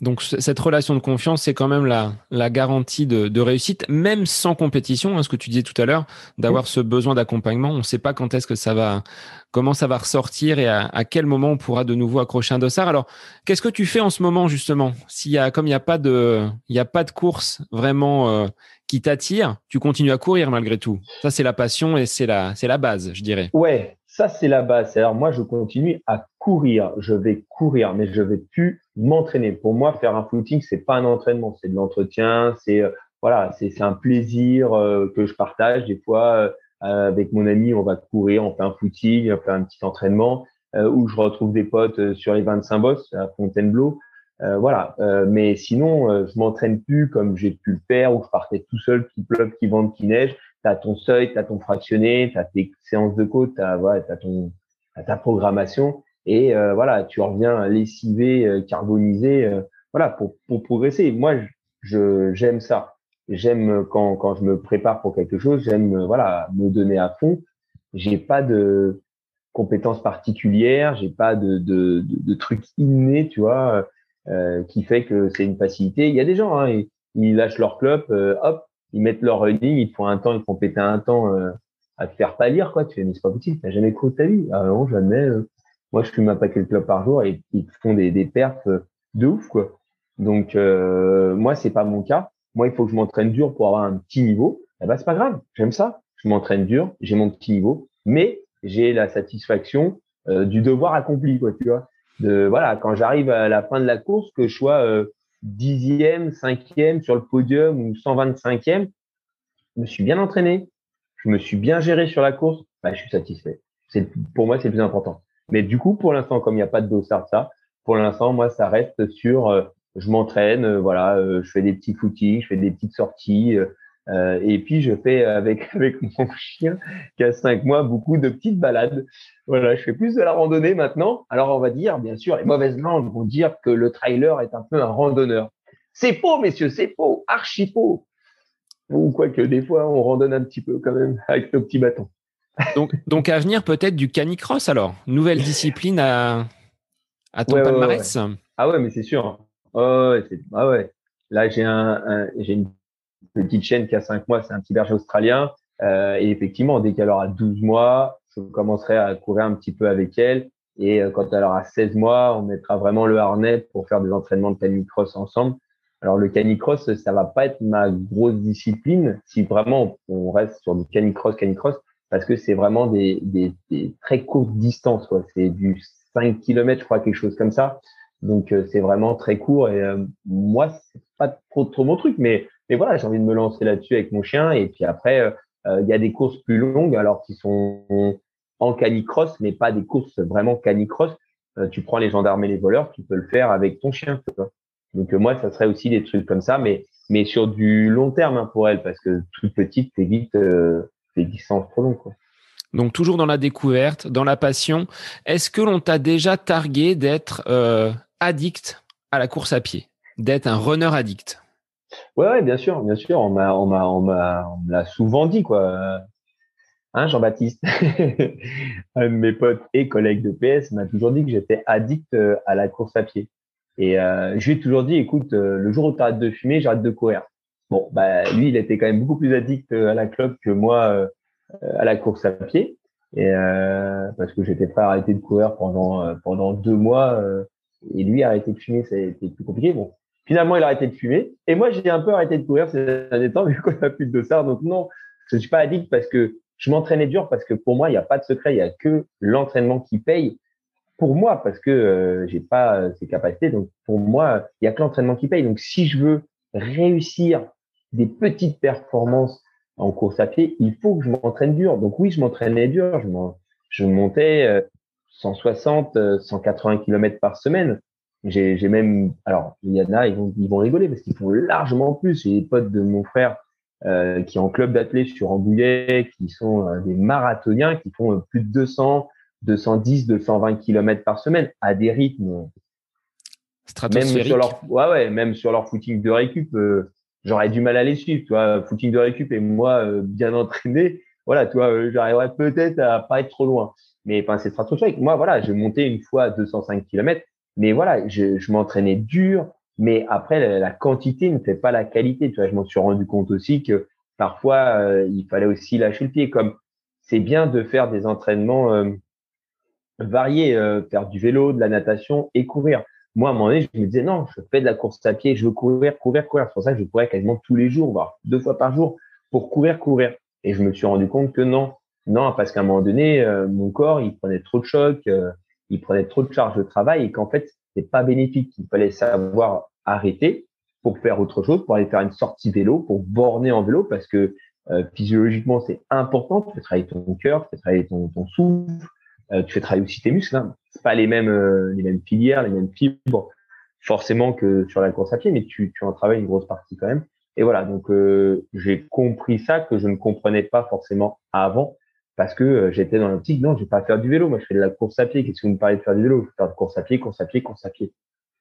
Donc cette relation de confiance, c'est quand même la, la garantie de, de réussite, même sans compétition, hein, ce que tu disais tout à l'heure, d'avoir ce besoin d'accompagnement. On ne sait pas quand est-ce que ça va, comment ça va ressortir et à, quel moment on pourra de nouveau accrocher un dossard. Alors, qu'est-ce que tu fais en ce moment justement? S'il y a, comme il n'y a pas de, il y a pas de course vraiment euh, qui t'attire, tu continues à courir malgré tout. Ça, c'est la passion et c'est la, c'est la base, je dirais. Ouais, ça c'est la base. Alors moi, je continue à courir. Je vais courir, mais je vais plus m'entraîner. Pour moi, faire un footing, c'est pas un entraînement, c'est de l'entretien, c'est euh, voilà, c'est un plaisir euh, que je partage. Des fois, euh, avec mon ami, on va courir, on fait un footing, on fait un petit entraînement, où je retrouve des potes sur les 25 bosses à Fontainebleau. voilà, mais sinon, je m'entraîne plus comme j'ai pu le faire, où je partais tout seul, qui pleuve, qui vente, qui neige. Tu as ton seuil, tu as ton fractionné, tu as tes séances de côte, tu as, voilà, as, ton, as ta programmation. Et euh, voilà, tu reviens lessivé, euh, carbonisé, euh, voilà, pour, pour progresser. Moi, je j'aime ça. J'aime quand, quand je me prépare pour quelque chose, j'aime voilà me donner à fond. J'ai pas de compétences particulières, j'ai pas de, de, de, trucs innés, tu vois, euh, qui fait que c'est une facilité. Il y a des gens, hein, ils, lâchent leur club, hop, ils mettent leur running, ils font un temps, ils font péter un temps à te faire pâlir, quoi. Tu fais, mais c'est pas possible, t'as jamais cru de ta vie. Ah non, jamais. Moi, je fume un paquet de clopes par jour et ils font des, des perfs de ouf, quoi. Donc, euh, moi, c'est pas mon cas. Moi, il faut que je m'entraîne dur pour avoir un petit niveau. Eh ben, c'est pas grave. J'aime ça. Je m'entraîne dur. J'ai mon petit niveau, mais j'ai la satisfaction euh, du devoir accompli, quoi, tu vois. De, voilà, quand j'arrive à la fin de la course, que je sois euh, dixième, cinquième sur le podium ou 125e, je me suis bien entraîné. Je me suis bien géré sur la course. Bah, je suis satisfait. C'est, pour moi, c'est le plus important. Mais du coup, pour l'instant, comme il n'y a pas de dossard ça, pour l'instant, moi, ça reste sur euh, je m'entraîne, euh, voilà, euh, je fais des petits footings, je fais des petites sorties, et puis je fais avec avec mon chien qui a cinq mois beaucoup de petites balades. Voilà, je fais plus de la randonnée maintenant. Alors on va dire, bien sûr, les mauvaises langues vont dire que le trailer est un peu un randonneur. C'est faux, messieurs, c'est faux, archi faux. Ou quoi que des fois, on randonne un petit peu quand même avec nos petits bâtons. Donc, donc à venir peut-être du canicross alors, nouvelle discipline à, à ton palmarès. ah ouais, mais c'est sûr. Oh, ah ouais. Là, j'ai un, j'ai une petite chaîne qui a 5 mois, c'est un petit berger australien. Euh, et effectivement, dès qu'elle aura 12 mois, je commencerai à courir un petit peu avec elle. Et euh, quand elle aura 16 mois, on mettra vraiment le harnais pour faire des entraînements de canicross ensemble. Alors le canicross, ça va pas être ma grosse discipline. Si vraiment on reste sur du canicross, canicross, parce que c'est vraiment des, des, des, très courtes distances. C'est du 5 km, je crois, quelque chose comme ça. Donc euh, c'est vraiment très court et euh, moi c'est pas trop trop mon truc, mais mais voilà j'ai envie de me lancer là-dessus avec mon chien et puis après euh, il y a des courses plus longues alors qui sont en canicross mais pas des courses vraiment canicross. tu prends les gendarmes et les voleurs, tu peux le faire avec ton chien. Donc moi ça serait aussi des trucs comme ça, mais mais sur du long terme hein, pour elle parce que toute petite t'évites des distances trop longues. Quoi. Donc toujours dans la découverte, dans la passion. Est-ce que l'on t'a déjà targué d'être euh, addict à la course à pied, d'être un runner addict? Ouais, ouais, bien sûr, bien sûr. On m'a, on m'a, on m'a, on l'a souvent dit quoi. Hein, Jean-Baptiste, un de mes potes et collègues de PS m'a toujours dit que j'étais addict euh, à la course à pied. Et euh, je lui ai toujours dit, écoute, euh, le jour où tu arrêtes de fumer, j'arrête de courir. Bon, bah, lui, il était quand même beaucoup plus addict à la clope que moi euh, à la course à pied. Et euh, parce que j'étais pas arrêté de courir pendant euh, pendant deux mois euh, et lui a arrêté de fumer, c'était plus compliqué. Bon, finalement, il a arrêté de fumer et moi j'ai un peu arrêté de courir ces derniers temps vu qu'on a plus de dossard. Donc non, je suis pas addict parce que je m'entraînais dur parce que pour moi il n'y a pas de secret, il y a que l'entraînement qui paye pour moi parce que euh, j'ai pas ces capacités. Donc pour moi, il y a que l'entraînement qui paye. Donc si je veux réussir des petites performances en course à pied, il faut que je m'entraîne dur. Donc oui, je m'entraînais dur. Je, je montais 160, euh, 180 km par semaine. J'ai même, alors il y en a, ils vont, ils vont rigoler parce qu'ils font largement plus. J'ai des potes de mon frère euh, qui ont club d'athlètes sur Rambouillet, qui sont euh, des marathoniens, qui font plus de 200, 210, 220 km par semaine à des rythmes même sur leur, ouais, ouais, même sur leur footing de récup, j'aurais du mal à les suivre, tu vois, footing de récup et moi euh, bien entraîné, voilà, tu vois, euh, j'arriverais peut-être à pas être trop loin. Mais enfin, c'est stratosphérique. Moi, voilà, j'ai monté une fois 205 km, mais voilà, je, je m'entraînais dur, Mais après, la, quantité ne fait pas la qualité. Tu vois, je m'en suis rendu compte aussi que parfois, euh, il fallait aussi lâcher le pied. Comme c'est bien de faire des entraînements euh, variés, euh, faire du vélo, de la natation et courir. Moi, à un moment donné, je me disais non, je fais de la course à pied, je veux courir, courir, courir. C'est pour ça que je courais quasiment tous les jours, voire deux fois par jour, pour courir, courir. Et je me suis rendu compte que non, non, parce qu'à un moment donné, mon corps, il prenait trop de chocs, il prenait trop de charges de travail et qu'en fait, c'est pas bénéfique. Il fallait savoir arrêter pour faire autre chose, pour aller faire une sortie vélo, pour borner en vélo, parce que euh, physiologiquement, c'est important. Tu fais travailler ton cœur, tu fais travailler ton souffle, euh, tu fais travailler aussi tes muscles. Hein. Pas les mêmes, euh, les mêmes filières, les mêmes fibres, forcément que sur la course à pied, mais tu, tu en travailles une grosse partie quand même. Et voilà, donc j'ai compris ça que je ne comprenais pas forcément avant parce que j'étais dans l'optique, non, je vais pas faire du vélo, moi je fais de la course à pied. Qu'est-ce que vous me parlez de faire du vélo? Je vais faire de course à pied, course à pied, course à pied.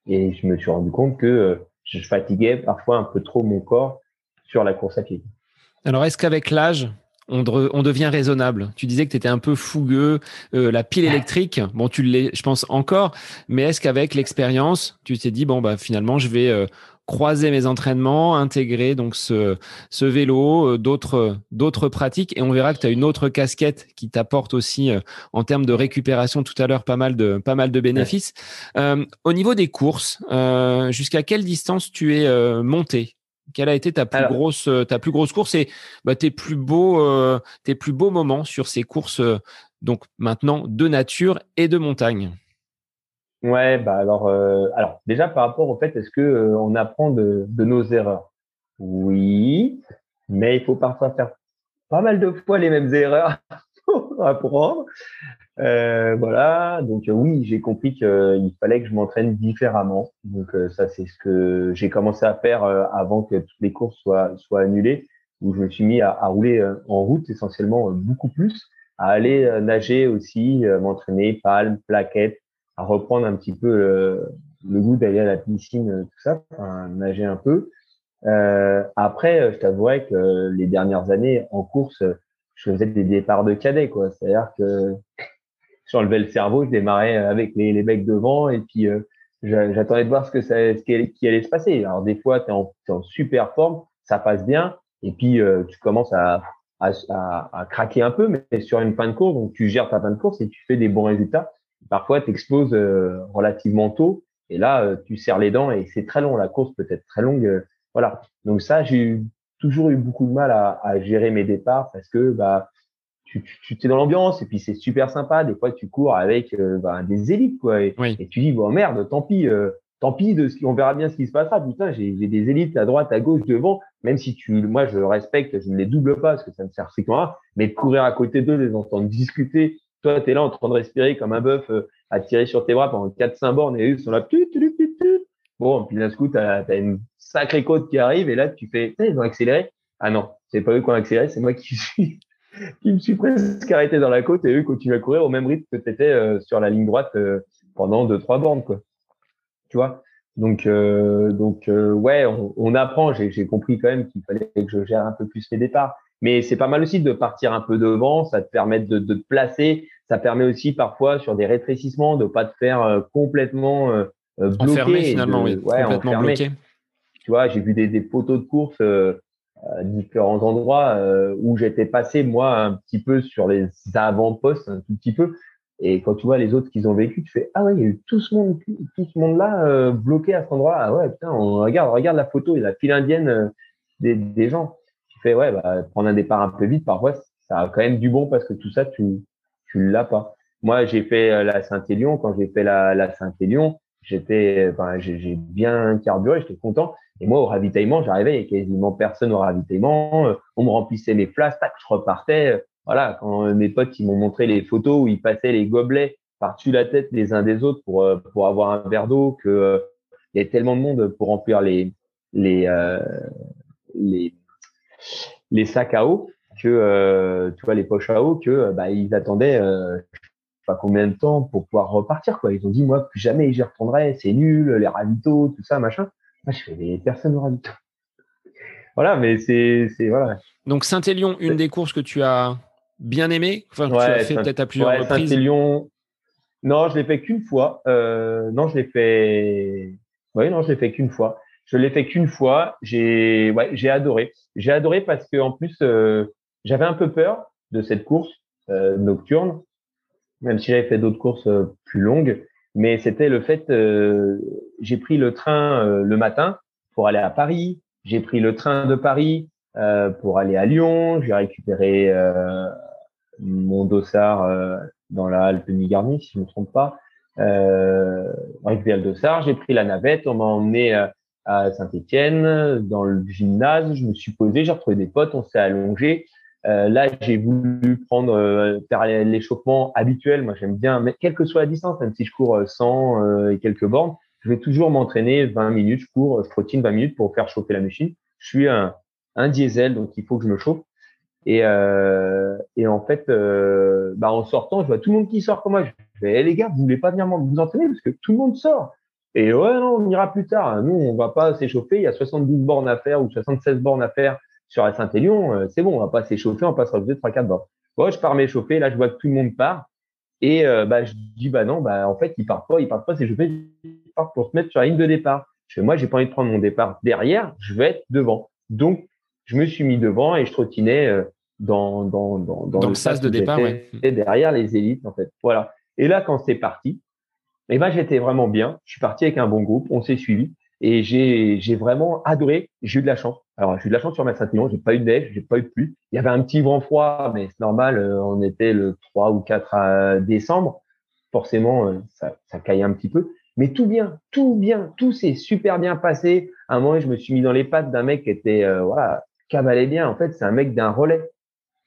Et je me suis rendu compte que euh, je fatiguais parfois un peu trop mon corps sur la course à pied. Alors, est-ce qu'avec l'âge, on, devient raisonnable. Tu disais que tu étais un peu fougueux, euh, la pile électrique, bon, tu l'es, je pense encore, mais est-ce qu'avec l'expérience, tu t'es dit, bon, bah, finalement, je vais euh, croiser mes entraînements, intégrer donc ce, ce vélo, euh, d'autres d'autres pratiques? Et on verra que tu as une autre casquette qui t'apporte aussi en termes de récupération tout à l'heure pas mal de pas mal de bénéfices. Au niveau des courses, jusqu'à quelle distance tu es monté? Quelle a été ta plus grosse ta plus grosse course et bah, tes plus beaux tes plus beaux moments sur ces courses donc maintenant de nature et de montagne? Ouais, bah alors, euh, alors déjà par rapport au fait, est-ce que euh, on apprend de, de, nos erreurs? Oui, mais il faut parfois faire pas mal de fois les mêmes erreurs pour apprendre. Euh, voilà, donc oui, j'ai compris qu'il fallait que je m'entraîne différemment. Donc ça, c'est ce que j'ai commencé à faire avant que toutes les courses soient soient annulées, où je me suis mis à, rouler en route essentiellement beaucoup plus, à aller nager aussi, m'entraîner palme, plaquettes à reprendre un petit peu le, goût d'aller à la piscine, tout ça, nager un peu. Euh, après, je t'avouerais que les dernières années en course, je faisais des départs de cadet, quoi. C'est-à-dire que j'enlevais le cerveau, je démarrais avec les, les becs devant et puis euh, j'attendais de voir ce que ça, ce qui allait, se passer. Alors des fois, tu es, es, en super forme, ça passe bien, et puis euh, tu commences à, à, à, à, craquer un peu, mais sur une fin de course, donc tu gères ta fin de course et tu fais des bons résultats parfois tu exploses euh, relativement tôt et là euh, tu serres les dents et c'est très long la course peut être très longue euh, voilà donc ça j'ai toujours eu beaucoup de mal à, à, gérer mes départs parce que bah tu, tu, tu es dans l'ambiance et puis c'est super sympa des fois tu cours avec bah, des élites quoi et, et, tu dis bon merde tant pis tant pis de ce on verra bien ce qui se passera putain j'ai des élites à droite à gauche devant même si tu moi je respecte je ne les double pas parce que ça me sert strictement à mais de courir à côté d'eux les entendre discuter toi, tu es là en train de respirer comme un bœuf euh, à tirer sur tes bras pendant 4-5 bornes et eux sont là. Bon, puis d'un coup, tu as, une sacrée côte qui arrive et là, tu fais, ils ont accéléré. Ah non, c'est pas eux qui ont accéléré, c'est moi qui suis qui me suis presque arrêté dans la côte et eux continuent à courir au même rythme que tu étais euh, sur la ligne droite euh, pendant 2-3 bornes. Quoi. Tu vois? Donc, donc ouais, on, on apprend. J'ai compris quand même qu'il fallait que je gère un peu plus les départs. Mais c'est pas mal aussi de partir un peu devant, ça te permet de, de, te placer, ça permet aussi parfois sur des rétrécissements de pas te faire euh, complètement euh, euh bloquer. Enfermé finalement, oui. Ouais, complètement bloqué. Tu vois, j'ai vu des, des, photos de course euh, différents endroits euh, où j'étais passé moi un petit peu sur les avant-postes, un tout petit peu. Et quand tu vois les autres qu'ils ont vécu, tu fais ah ouais, il y a eu tout ce monde, tout ce monde là bloqué à cet endroit. Ah ouais, putain, on regarde, regarde la photo, a la file indienne des, des gens ouais, bah, prendre un départ un peu vite, parfois, ça a quand même du bon parce que tout ça, tu, tu l'as pas. Moi, j'ai fait euh, la Saint-Élion. Quand j'ai fait la, la Saint-Élion, j'étais, enfin, j'ai bien carburé, j'étais content. Et moi, au ravitaillement, j'arrivais, il y avait quasiment personne au ravitaillement. Euh, on me remplissait mes flasques, tac, je repartais. Voilà, quand mes potes, ils m'ont montré les photos où ils passaient les gobelets par-dessus la tête les uns des autres pour, euh, pour avoir un verre d'eau, que il y a tellement de monde pour remplir les, les, les, les sacs à eau que euh, tu vois les poches à eau que euh, bah, ils attendaient euh, pas combien de temps pour pouvoir repartir quoi. Ils ont dit moi plus jamais j'y retournerai, c'est nul, les ravitaux, tout ça machin. Moi je fais des personnes aux ravitaux. voilà, mais c'est voilà. Donc Saint-Élion, une des courses que tu as bien aimé, enfin tu as fait peut-être à plusieurs ouais, reprises. Saint-Élion, non, je l'ai fait qu'une fois. Euh, non, je l'ai fait Oui, non, je l'ai fait qu'une fois. Je l'ai fait qu'une fois. J'ai, ouais, j'ai adoré. J'ai adoré parce que en plus, euh, j'avais un peu peur de cette course euh, nocturne, même si j'avais fait d'autres courses plus longues. Mais c'était le fait, j'ai pris le train le matin pour aller à Paris. J'ai pris le train de Paris pour aller à Lyon. J'ai récupéré mon dossard dans la Alpe Nigarnie, si je ne me trompe pas. Euh, récupéré le dossard, j'ai pris la navette, on m'a emmené à Saint-Étienne, dans le gymnase. Je me suis posé, j'ai retrouvé des potes, on s'est allongé. Euh, là, j'ai voulu prendre euh, l'échauffement habituel. Moi, j'aime bien, mais quelle que soit la distance, même si je cours 100 euh, et quelques bornes, je vais toujours m'entraîner 20 minutes. Je cours, je trottine 20 minutes pour faire chauffer la machine. Je suis un, diesel, donc il faut que je me chauffe. Et, euh, en fait, euh, bah en sortant, je vois tout le monde qui sort comme moi. Je fais, hey, les gars, vous voulez pas venir vous entraîner parce que tout le monde sort. Et ouais, non, on ira plus tard. Nous, on va pas s'échauffer. Il y a 72 bornes à faire ou 76 bornes à faire sur la Saint-Élion. Euh, c'est bon, on va pas s'échauffer, on passe à 3 4 bornes. Bon, je pars m'échauffer. Là, je vois que tout le monde part. Et euh, bah, je dis, bah non, bah en fait, ils partent pas, ils partent pas s'échauffer, ils partent pour se mettre sur la ligne de départ. Je fais, moi, j'ai pas envie de prendre mon départ derrière, je vais être devant. Donc, je me suis mis devant et je trottinais euh, dans, dans, dans, dans, le sas de départ, ouais. Derrière les élites, en fait. Voilà. Et là, quand c'est parti, et ben j'étais vraiment bien. Je suis parti avec un bon groupe, on s'est suivi et j'ai j'ai vraiment adoré. J'ai eu de la chance. Alors j'ai eu de la chance sur ma Saint-Élion, j'ai pas eu de neige, j'ai pas eu de pluie. Il y avait un petit vent froid, mais c'est normal. Euh, on était le 3 ou 4 décembre. Forcément, euh, ça, ça caillait un petit peu. Mais tout bien, tout bien, tout s'est super bien passé. À un moment, je me suis mis dans les pattes d'un mec qui était, euh, voilà, cavalait bien. En fait, c'est un mec d'un relais.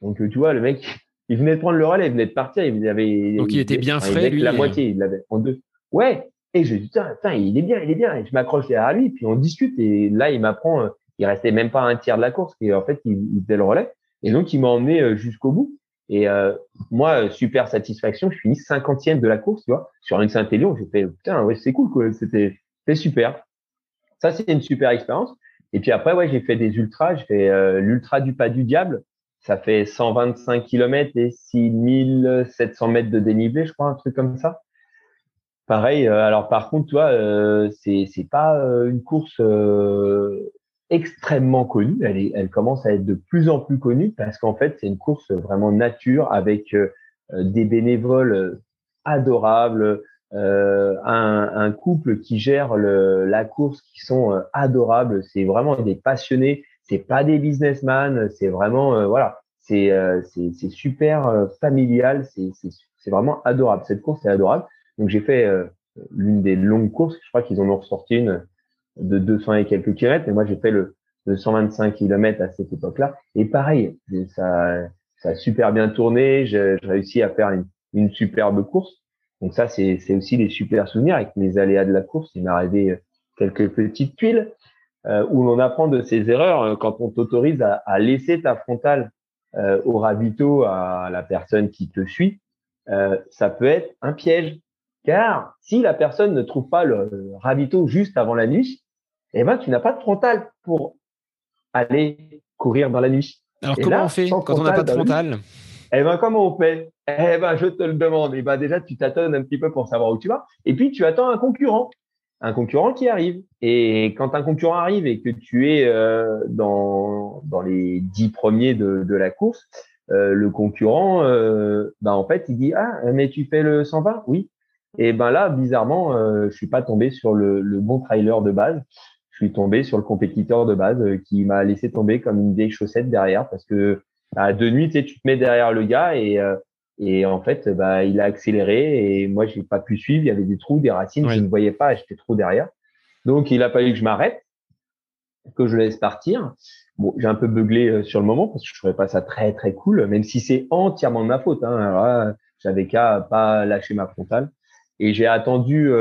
Donc, tu vois, le mec, il venait de prendre le relais, il venait de partir, il avait. Donc, il était bien frais, lui. La moitié, il l'avait en deux. Ouais. Et je dis, putain, il est bien, il est bien. Et je m'accroche derrière lui, puis on discute. Et là, il m'apprend, il restait même pas un tiers de la course, et en fait, il, faisait le relais. Et donc, il m'a emmené euh, jusqu'au bout. Et euh, moi, super satisfaction, je finis cinquantième de la course, tu vois, sur une Saint-Élion. J'ai fait, putain, ouais, c'est cool, quoi. C'était, super. Ça, c'était une super expérience. Et puis après, ouais, j'ai fait des ultras. J'ai fait l'ultra du pas du diable. Ça fait 125 km et 6700 mètres de dénivelé, je crois, un truc comme ça. Pareil. Euh, alors par contre, toi, euh, c'est c'est pas euh, une course extrêmement connue. Elle est, elle commence à être de plus en plus connue parce qu'en fait, c'est une course vraiment nature avec des bénévoles adorables, euh, un, un, couple qui gère le, la course qui sont adorables. C'est vraiment des passionnés. C'est pas des businessmen. C'est vraiment voilà. C'est c'est super familial. C'est vraiment adorable. Cette course est adorable. Donc j'ai fait euh, l'une des longues courses. Je crois qu'ils en ont ressorti une de 200 et quelques kilomètres. Mais moi j'ai fait le de 125 km à cette époque-là. Et pareil, ça, ça a super bien tourné. J'ai réussi à faire une, une, superbe course. Donc ça, c'est aussi des super souvenirs avec mes aléas de la course. Il m'est arrivé quelques petites tuiles euh, où l'on apprend de ses erreurs euh, quand on t'autorise à, à, laisser ta frontale euh, au ravito à la personne qui te suit. Euh, ça peut être un piège. Car si la personne ne trouve pas le ravito juste avant la nuit, eh ben, tu n'as pas de frontal pour aller courir dans la nuit. Alors, comment on fait quand on n'a pas de frontal Eh ben, comment on fait? Eh ben, je te le demande. Eh ben, déjà, tu t'attends un petit peu pour savoir où tu vas. Et puis, tu attends un concurrent. Un concurrent qui arrive. Et quand un concurrent arrive et que tu es euh, dans, dans les dix premiers de, de la course, euh, le concurrent, euh, ben, en fait, il dit, ah, mais tu fais le 120? Oui. Et ben là, bizarrement, je suis pas tombé sur le, le, bon trailer de base. Je suis tombé sur le compétiteur de base euh, qui m'a laissé tomber comme une vieille chaussette derrière parce que à deux nuits, tu, sais, tu te mets derrière le gars et euh, et en fait, bah, il a accéléré et moi, j'ai pas pu suivre. Il y avait des trous, des racines, je ne voyais pas, j'étais trop derrière. Donc, il a fallu que je m'arrête, que je laisse partir. Bon, j'ai un peu beuglé euh, sur le moment parce que je trouvais pas ça très très cool, même si c'est entièrement de ma faute. Hein. J'avais qu'à pas lâcher ma frontale. Et j'ai attendu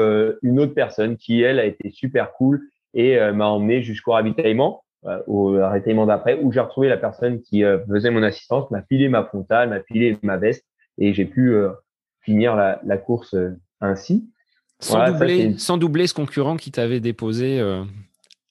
une autre personne qui, elle, a été super cool et euh, m'a emmené jusqu'au ravitaillement, euh, au ravitaillement d'après, où j'ai retrouvé la personne qui faisait mon assistance, m'a filé ma frontale, m'a filé ma veste et j'ai pu finir la, la course ainsi. Sans, doubler, sans doubler ce concurrent qui t'avait déposé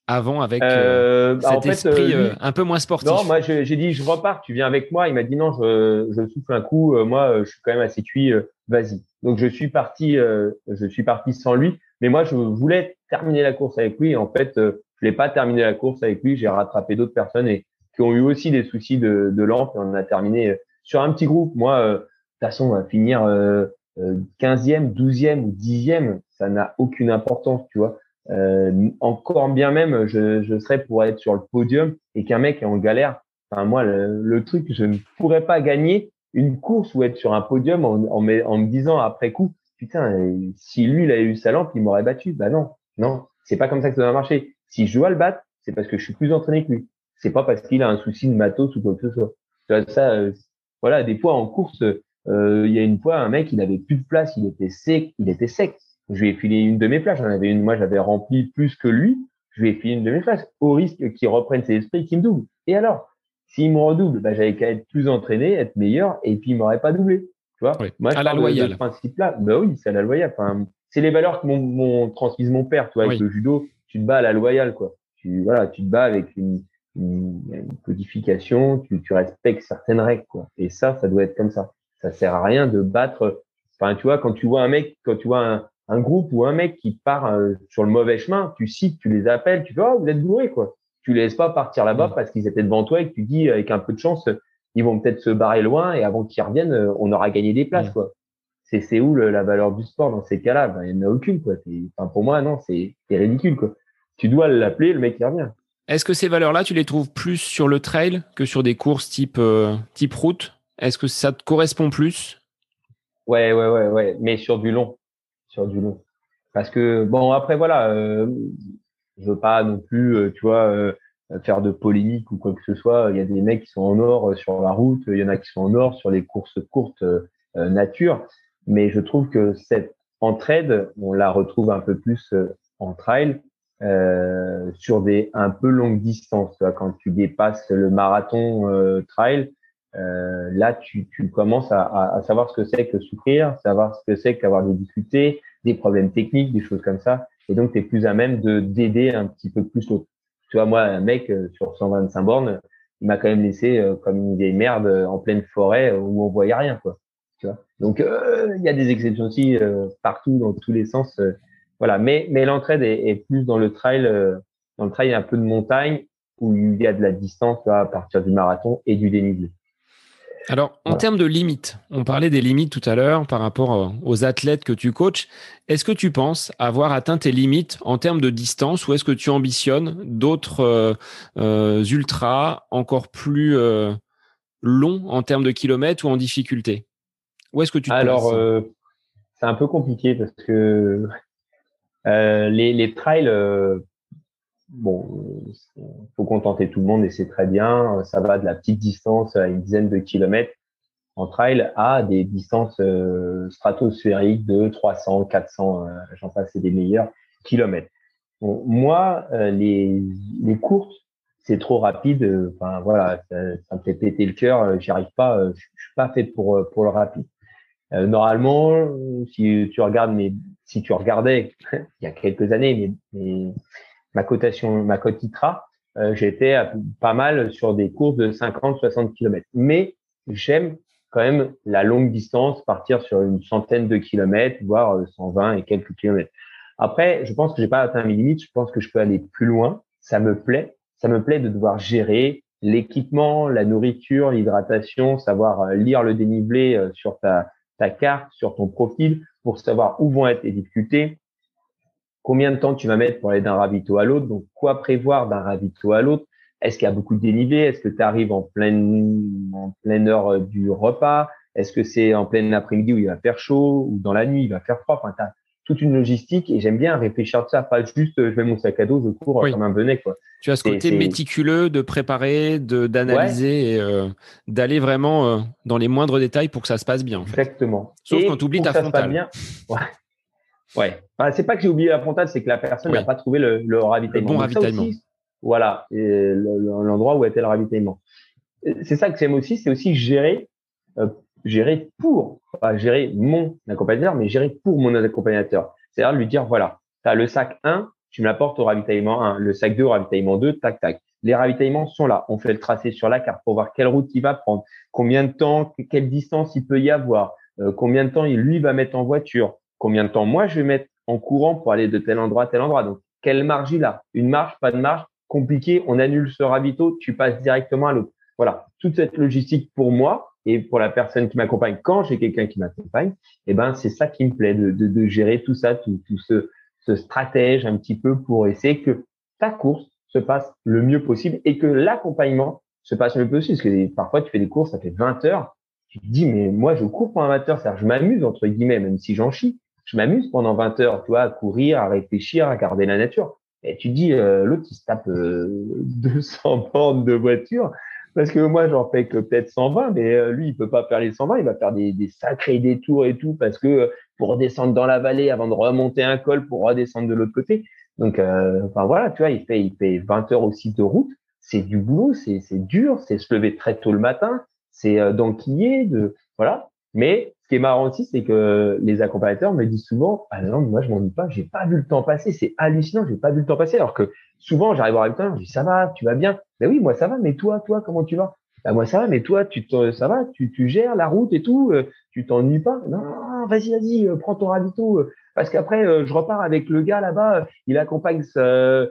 avant avec euh, bah, cet esprit un peu moins sportif. Non, moi j'ai dit je repars, tu viens avec moi. Il m'a dit non, je, je souffle un coup. moi, je suis quand même assez cuit. Vas-y. Donc je suis parti, euh, je suis parti sans lui. Mais moi, je voulais terminer la course avec lui. En fait, euh, je l'ai pas terminé la course avec lui. J'ai rattrapé d'autres personnes et qui ont eu aussi des soucis de, de lampe et on a terminé euh, sur un petit groupe. Moi, euh, de toute façon, on va finir 15e, 12e ou 10e, ça n'a aucune importance, tu vois. encore bien même, je, je serais pour être sur le podium et qu'un mec est en galère. Enfin, moi, le, le, truc, je ne pourrais pas gagner une course ou être sur un podium en, en, en me disant après coup, putain, si lui, il a eu sa lampe, il m'aurait battu. Bah non, non, c'est pas comme ça que ça va marcher. Si je dois le battre, c'est parce que je suis plus entraîné que lui. C'est pas parce qu'il a un souci de matos ou quoi que ce soit. Tu vois, ça, euh, voilà, des fois en course, euh, il y a une fois, un mec, il avait plus de place, il était sec, il était sec. Je lui ai filé une de mes places. J'en avais une, moi, j'avais rempli plus que lui. Je lui ai filé une de mes places au risque qu'il reprenne ses esprits, qu'il me double. Et alors, s'il me redouble, bah, j'avais qu'à être plus entraîné, être meilleur, et puis il m'aurait pas doublé. Tu vois? Moi, à la loyale. principe-là, bah oui, c'est à la loyale. Enfin, c'est les valeurs que m'ont transmises mon père. Tu vois, avec le judo, tu te bats à la loyale, quoi. Tu voilà, tu te bats avec une, une, codification, tu, tu respectes certaines règles, quoi. Et ça, ça doit être comme ça. Ça sert à rien de battre. Enfin, tu vois, quand tu vois un mec, quand tu vois un, un groupe ou un mec qui part euh, sur le mauvais chemin, tu cites, tu les appelles, tu fais oh vous êtes bourré quoi. Tu les laisses pas partir là-bas parce qu'ils étaient devant toi et que tu dis avec un peu de chance ils vont peut-être se barrer loin et avant qu'ils reviennent euh, on aura gagné des places quoi. C'est où la valeur du sport dans ces cas-là? Ben, Il n'y en a aucune quoi. Enfin, pour moi non c'est ridicule quoi. Tu dois l'appeler le mec qui revient. Est-ce que ces valeurs-là, tu les trouves plus sur le trail que sur des courses type, euh, type route? Est-ce que ça te correspond plus? Ouais, ouais, ouais, ouais, mais sur du long. Sur du long. Parce que, bon, après, voilà, euh, je veux pas non plus, euh, tu vois, euh, faire de polémique ou quoi que ce soit. Il y a des mecs qui sont en or sur la route, il y en a qui sont en or sur les courses courtes nature. Mais je trouve que cette entraide, on la retrouve un peu plus en trail euh, sur des un peu longues distances. Quand tu dépasses le marathon euh, trail, euh, là, tu, tu commences à, à, savoir ce que c'est que souffrir, savoir ce que c'est qu'avoir des difficultés, des problèmes techniques, des choses comme ça. Et donc, tu es plus à même de d'aider un petit peu plus l'autre. Tu vois, moi, un mec euh, sur 125 bornes, il m'a quand même laissé euh, comme une vieille merde en pleine forêt où on voyait rien, quoi. Tu vois. Donc, il y a des exceptions aussi partout, dans tous les sens voilà, mais, mais l'entraide est, est, plus dans le trail, euh, dans le trail un peu de montagne où il y a de la distance à partir du marathon et du dénivelé. Alors, en termes de limites, on parlait des limites tout à l'heure par rapport euh, aux athlètes que tu coaches. Est-ce que tu penses avoir atteint tes limites en termes de distance ou est-ce que tu ambitionnes d'autres euh, euh ultras encore plus euh, longs en termes de kilomètres ou en difficulté? Où est-ce que tu te Alors, c'est un peu compliqué parce que euh, les, les trails, euh, bon, faut contenter tout le monde et c'est très bien. Ça va de la petite distance à une dizaine de kilomètres en trail à des distances euh, stratosphériques de 300, 400, j'en passe, c'est des meilleurs kilomètres. Bon, moi, les, les courtes, c'est trop rapide. Enfin voilà, ça, ça, me fait péter le cœur. J'y arrive pas. Je, je suis pas fait pour pour le rapide. Normalement, si tu regardes mes si tu regardais il y a quelques années, mais, ma cotation, ma cote ITRA, euh, j'étais pas mal sur des courses de 50-60 km. Mais j'aime quand même la longue distance, partir sur une centaine de kilomètres, voire 120 euh, et quelques kilomètres. Après, je pense que j'ai pas atteint mes limites. Je pense que je peux aller plus loin. Ça me plaît. Ça me plaît de devoir gérer l'équipement, la nourriture, l'hydratation, savoir euh, lire le dénivelé sur ta, ta carte, sur ton profil, pour savoir où vont être les difficultés, combien de temps tu vas mettre pour aller d'un ravito à l'autre, donc quoi prévoir d'un ravito à l'autre, est-ce qu'il y a beaucoup de dénivelé, est-ce que tu arrives en pleine, pleine heure euh, du repas, est-ce que c'est en plein après-midi où il va faire chaud, ou dans la nuit il va faire froid, toute une logistique et j'aime bien réfléchir de ça, pas juste euh, je mets mon sac à dos, je cours comme un benet. Quoi. Tu as ce côté méticuleux de préparer, de d'analyser et euh, d'aller vraiment euh, dans les moindres détails pour que ça se passe bien. En fait. Exactement. Sauf quand tu oublies ta frontale. Bien, ouais. ouais. c'est pas que j'ai oublié la frontale, c'est que la personne n'a pas trouvé le, le ravitaillement. Le bon ravitaillement. voilà, l'endroit où était le ravitaillement. C'est ça que j'aime aussi, c'est aussi gérer gérer pour, pas gérer mon accompagnateur, mais gérer pour mon accompagnateur. C'est-à-dire lui dire, voilà, tu as le sac 1, tu me l'apportes au ravitaillement 1, le sac 2 au ravitaillement 2, tac, tac. Les ravitaillements sont là. On fait le tracé sur la carte pour voir quelle route il va prendre, combien de temps, quelle distance il peut y avoir, euh, combien de temps il, lui va mettre en voiture, combien de temps moi je vais mettre en courant pour aller de tel endroit à tel endroit. Donc, quelle marge il a? Une marge, pas de marge? Compliqué, on annule ce ravito, tu passes directement à l'autre. Voilà, toute cette logistique pour moi et pour la personne qui m'accompagne quand j'ai quelqu'un qui m'accompagne, eh ben c'est ça qui me plaît de, de, de gérer tout ça, tout, tout ce, ce stratège un petit peu pour essayer que ta course se passe le mieux possible et que l'accompagnement se passe le mieux possible. Parce que parfois, tu fais des courses, ça fait 20 heures. Tu te dis, mais moi, je cours 20 heures. C'est-à-dire, je m'amuse, entre guillemets, même si j'en chie. Je m'amuse pendant 20 heures, tu vois, à courir, à réfléchir, à regarder la nature. Et tu dis, euh, l'autre, il se tape 200 euh, bornes de voiture. Parce que moi, j'en fais que peut-être 120, mais euh, lui, il peut pas faire les 120. Il va faire des, sacrés détours et tout parce que pour redescendre dans la vallée avant de remonter un col pour redescendre de l'autre côté. Donc, euh, enfin voilà, tu vois, il fait, il fait 20 heures aussi de route. C'est du boulot, c'est, c'est dur, c'est se lever très tôt le matin, c'est euh, d'enquiller, de voilà. Mais ce qui est marrant aussi, c'est que les accompagnateurs me disent souvent, ah non, moi je m'ennuie pas, j'ai pas vu le temps passer, c'est hallucinant, j'ai pas vu le temps passer. Alors que souvent, j'arrive le temps, je dis ça va, tu vas bien? Ben oui, moi ça va, mais toi, toi, comment tu vas? Bah, moi ça va, mais toi, tu ça va, tu, tu gères la route et tout, euh, tu t'ennuies pas? Non, vas-y, vas-y, euh, prends ton ravito. Euh, parce qu'après, je repars avec le gars là-bas, il accompagne elle,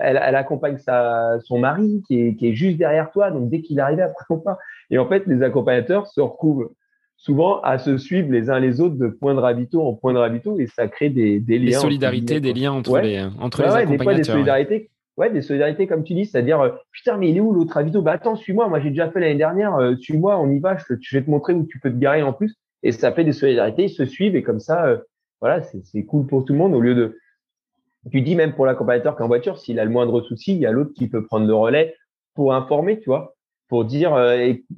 elle, accompagne sa, son mari qui est, qui est juste derrière toi, donc dès qu'il arrive après on part. Et en fait, les accompagnateurs se retrouvent souvent à se suivre les uns les autres de point de ravito en point de ravito et ça crée des, des liens. Des solidarités, des liens entre les, entre les accompagnateurs. Des fois, des solidarités ouais, des solidarités comme tu dis, c'est-à-dire euh, putain mais il est où l'autre ravito? Bah attends, suis-moi, moi, j'ai déjà fait l'année dernière, euh, suis-moi, on y va, je, je, vais te montrer où tu peux te garer en plus. Et ça fait des solidarités, ils se suivent et comme ça, euh, voilà, c'est cool pour tout le monde au lieu de. Tu dis même pour l'accompagnateur qu'en voiture, s'il a le moindre souci, il y a l'autre qui peut prendre le relais pour informer, tu vois, pour dire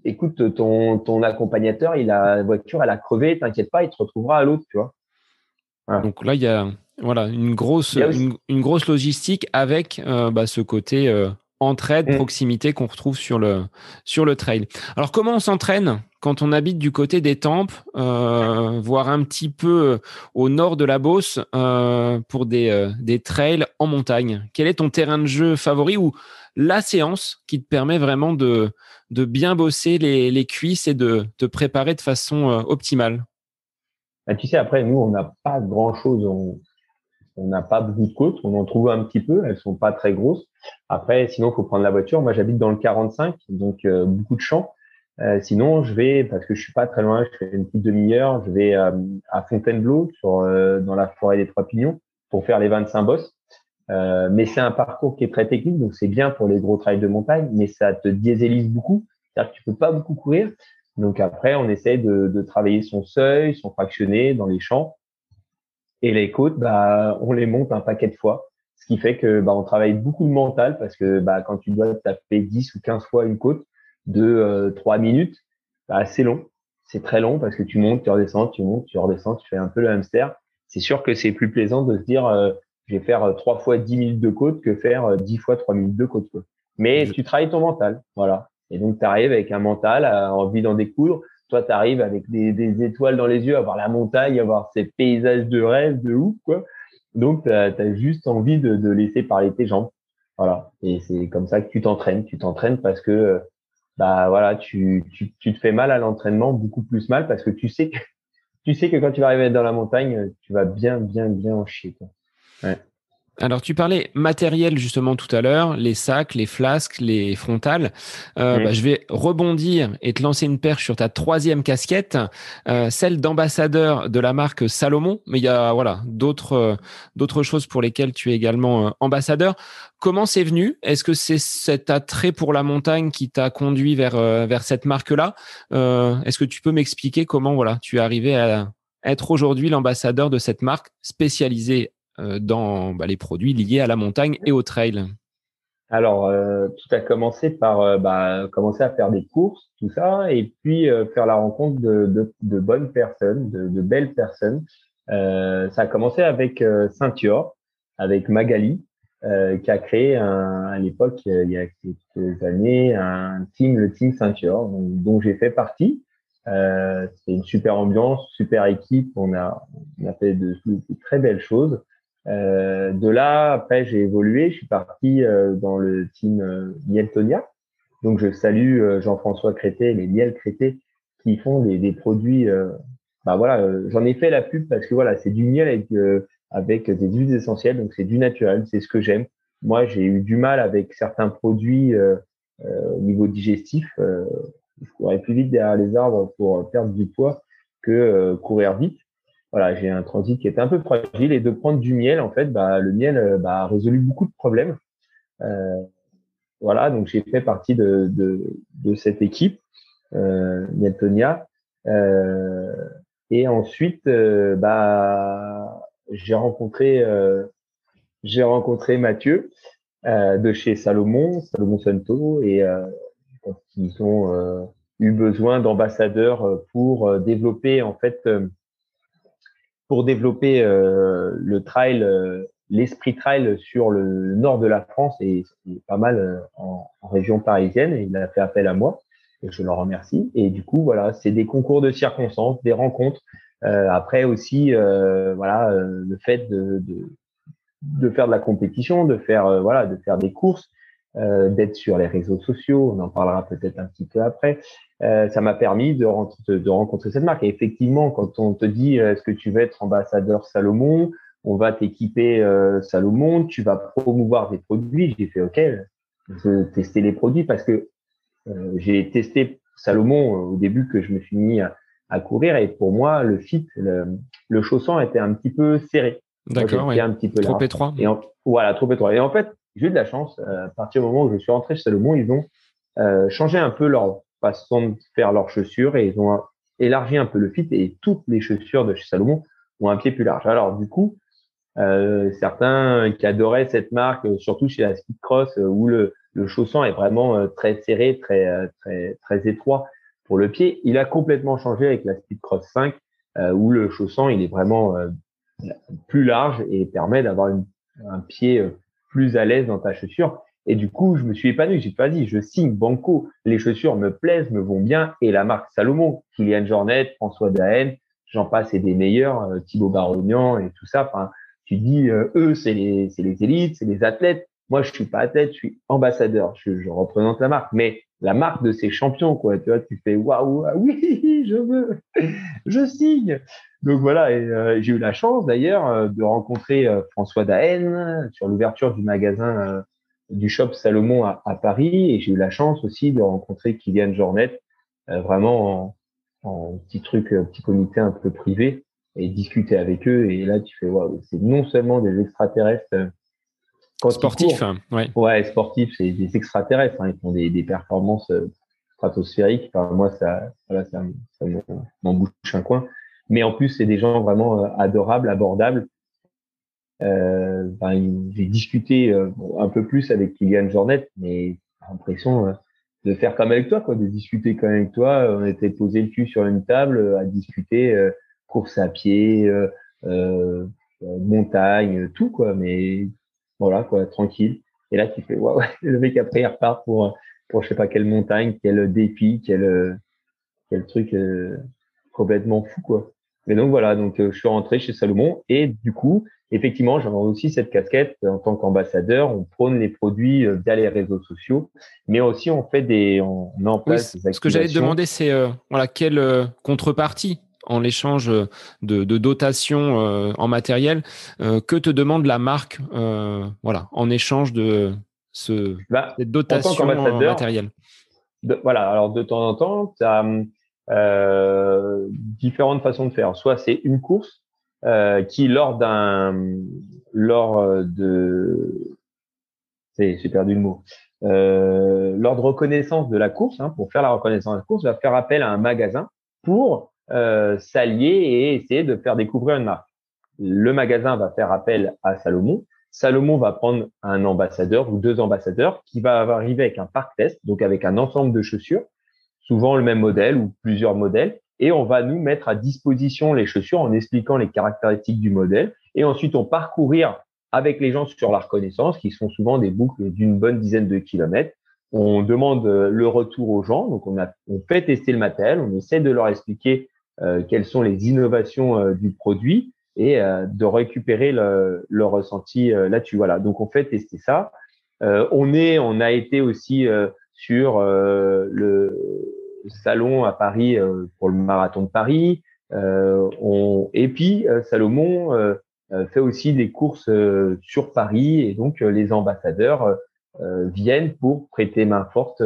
écoute, ton, ton accompagnateur, il a la voiture, elle a crevé, t'inquiète pas, il te retrouvera à l'autre, tu vois. Donc là, il y a voilà, une grosse, une, grosse logistique avec euh, bah, ce côté euh, entraide, mm. proximité qu'on retrouve sur le, sur le trail. Alors, comment on s'entraîne? Quand on habite du côté des Tempes, euh, voire un petit peu au nord de la Beauce, pour des, des trails en montagne Quel est ton terrain de jeu favori ou la séance qui te permet vraiment de, de bien bosser les, les cuisses et de te préparer de façon optimale? Bah, tu sais, après, nous, on n'a pas grand-chose on n'a pas beaucoup de côtes, on en trouve un petit peu, elles sont pas très grosses. Après, sinon, il faut prendre la voiture. Moi, j'habite dans le 45, donc euh, beaucoup de champs. Euh, sinon, je vais, parce que je suis pas très loin, je fais une petite demi-heure, je vais euh, à Fontainebleau, sur, dans la forêt des Trois Pignons, pour faire les 25 bosses. mais c'est un parcours qui est très technique, donc c'est bien pour les gros trails de montagne, mais ça te dieselise beaucoup. C'est-à-dire que tu peux pas beaucoup courir. Donc après, on essaie de, de travailler son seuil, son fractionné dans les champs et les côtes, bah, on les monte un paquet de fois. Ce qui fait que bah, on travaille beaucoup de mental parce que bah, quand tu dois taper 10 ou 15 fois une côte de euh, 3 minutes, bah, c'est long. C'est très long parce que tu montes, tu redescends, tu montes, tu redescends, tu fais un peu le hamster. C'est sûr que c'est plus plaisant de se dire euh, je vais faire 3 euh, fois 10 minutes de côte que faire 10 euh, fois 3 minutes de côte. Mais tu travailles ton mental, voilà. Et donc tu arrives avec un mental, à envie d'en découdre. Toi, tu arrives avec des, des, étoiles dans les yeux, à voir la montagne, à voir ces paysages de rêve, de ouf, quoi. Donc, tu as, juste envie de, de, laisser parler tes jambes. Voilà. Et c'est comme ça que tu t'entraînes. Tu t'entraînes parce que, bah voilà, tu, tu, tu te fais mal à l'entraînement, beaucoup plus mal parce que tu sais que, tu sais que quand tu vas arriver dans la montagne, tu vas bien, bien, bien en chier. Alors, tu parlais matériel justement tout à l'heure, les sacs, les flasques, les frontales. Euh, bah, je vais rebondir et te lancer une perche sur ta troisième casquette, euh, celle d'ambassadeur de la marque Salomon. Mais il y a voilà d'autres euh, d'autres choses pour lesquelles tu es également ambassadeur. Comment c'est venu? Est-ce que c'est cet attrait pour la montagne qui t'a conduit vers vers cette marque-là? Est-ce que tu peux m'expliquer comment voilà tu es arrivé à être aujourd'hui l'ambassadeur de cette marque spécialisée euh, dans bah, les produits liés à la montagne et au trail alors, euh, tout a commencé par euh, bah, commencer à faire des courses, tout ça, et puis faire la rencontre de, de, bonnes personnes, de, belles personnes. ça a commencé avec Saint-Yor, avec Magali, qui a créé à l'époque, il y a quelques années, un team, le team Saint-Yor, dont, j'ai fait partie. Euh, c'est une super ambiance, super équipe. On a, on a fait de très belles choses. Euh, de là, après, j'ai évolué. Je suis parti euh, dans le team euh, Mieltonia. Donc, je salue euh, Jean-François Crété, les Miel Crété, qui font des, des produits. bah voilà, j'en ai fait la pub parce que voilà, c'est du miel avec avec des huiles essentielles. Donc c'est du naturel, c'est ce que j'aime. Moi, j'ai eu du mal avec certains produits au niveau digestif. je courais plus vite derrière les arbres pour perdre du poids que courir vite voilà, j'ai un transit qui était un peu fragile et de prendre du miel, en fait, bah, le miel bah, a résolu beaucoup de problèmes. Euh, voilà, donc j'ai fait partie de, de, de cette équipe, euh, Mieltonia. Euh, et ensuite, euh, bah, j'ai rencontré, euh, j'ai rencontré Mathieu euh, de chez Salomon, Salomon Santo, et ils ont eu besoin d'ambassadeurs pour développer en fait pour développer euh, le trail, euh, l'esprit trail sur le nord de la France et, pas mal euh, en, région parisienne. Et il a fait appel à moi et je le remercie. Et du coup, voilà, c'est des concours de circonstances, des rencontres. après aussi, voilà, le fait de, de, de, faire de la compétition, de faire, voilà, de faire des courses, d'être sur les réseaux sociaux. On en parlera peut-être un petit peu après. Euh, ça m'a permis de, de, rencontrer cette marque. Et effectivement, quand on te dit euh, est-ce que tu veux être ambassadeur Salomon, on va t'équiper euh, Salomon, tu vas promouvoir des produits. J'ai fait OK, je vais tester les produits parce que j'ai testé Salomon au début que je me suis mis à, courir et pour moi le fit, le, le, chausson était un petit peu serré. D'accord, un petit peu trop étroit. Et voilà, trop étroit. Et en fait, j'ai eu de la chance. à partir du moment où je suis rentré chez Salomon, ils ont changé un peu leur façon de faire leurs chaussures et ils ont élargi un peu le fit et toutes les chaussures de chez Salomon ont un pied plus large. Alors du coup, euh, certains qui adoraient cette marque, euh, surtout chez la Speed Cross, euh, où le, le chausson est vraiment très serré, très très très étroit pour le pied, il a complètement changé avec la Speed Cross 5, où le chausson il est vraiment plus large et permet d'avoir un pied plus à l'aise dans ta chaussure. Et du coup, je me suis épanoui. J'ai pas dit, je signe Banco. Les chaussures me plaisent, me vont bien. Et la marque Salomon, Kylian Jornet, François Daen, j'en passe et des meilleurs, euh, Thibaut Barognan et tout ça. Enfin, tu dis, euh, eux, c'est les, les élites, c'est les athlètes. Moi, je suis pas athlète, je suis ambassadeur. Je, je, représente la marque, mais la marque de ces champions, quoi. Tu vois, tu fais waouh, ah oui, je veux, je signe. Donc voilà, et euh, j'ai eu la chance d'ailleurs de rencontrer François Daen sur l'ouverture du magasin du shop Salomon à, Paris et j'ai eu la chance aussi de rencontrer Kylian Jornet euh, vraiment en, petit truc, euh, petit comité un peu privé et discuter avec eux et là tu fais waouh, c'est non seulement des extraterrestres euh, sportifs, hein, ouais. ouais, sportifs, c'est des extraterrestres, hein, ils font des, des performances stratosphériques. Enfin, moi, ça, voilà, ça, ça m'en bouche un coin. Mais en plus, c'est des gens vraiment adorables, abordables euh, ben, j'ai discuté euh, un peu plus avec Kylian Jornet, mais j'ai l'impression euh, de faire comme avec toi, quoi, de discuter comme avec toi. On était posé le cul sur une table à discuter course à pied, montagne, tout quoi. Mais voilà quoi, tranquille. Et là, tu fais waouh, le mec après il repart pour pour je sais pas quelle montagne, quel défi, quel quel truc complètement fou quoi. Mais donc voilà, donc je suis rentré chez Salomon et du coup effectivement, j'avais aussi cette casquette en tant qu'ambassadeur. On prône les produits euh, via les réseaux sociaux, mais aussi on fait des, on met en place Ce que j'allais te demander, c'est euh, voilà quelle euh, contrepartie en l'échange de, de dotation en matériel que te demande la marque, voilà, en échange de ce bah, cette dotation en, matériel. voilà, alors de temps en temps, tu as différentes façons de faire. Soit c'est une course qui lors de reconnaissance de la course hein, pour faire la reconnaissance de la course va faire appel à un magasin pour euh, s'allier et essayer de faire découvrir une marque. Le magasin va faire appel à Salomon. Salomon va prendre un ambassadeur ou deux ambassadeurs qui va arriver avec un parc test donc avec un ensemble de chaussures souvent le même modèle ou plusieurs modèles et on va nous mettre à disposition les chaussures en expliquant les caractéristiques du modèle et ensuite on parcourir avec les gens sur la reconnaissance qui sont souvent des boucles d'une bonne dizaine de kilomètres. On demande euh, le retour aux gens, donc on, a, on fait tester le matériel, on essaie de leur expliquer euh, quelles sont les innovations euh, du produit et de récupérer le, le ressenti là-dessus. Voilà, donc on fait tester ça. on est, on a été aussi sur le salon à Paris euh, pour le marathon de Paris. Euh, on, et puis euh, Salomon fait aussi des courses sur Paris et donc les ambassadeurs viennent pour prêter main forte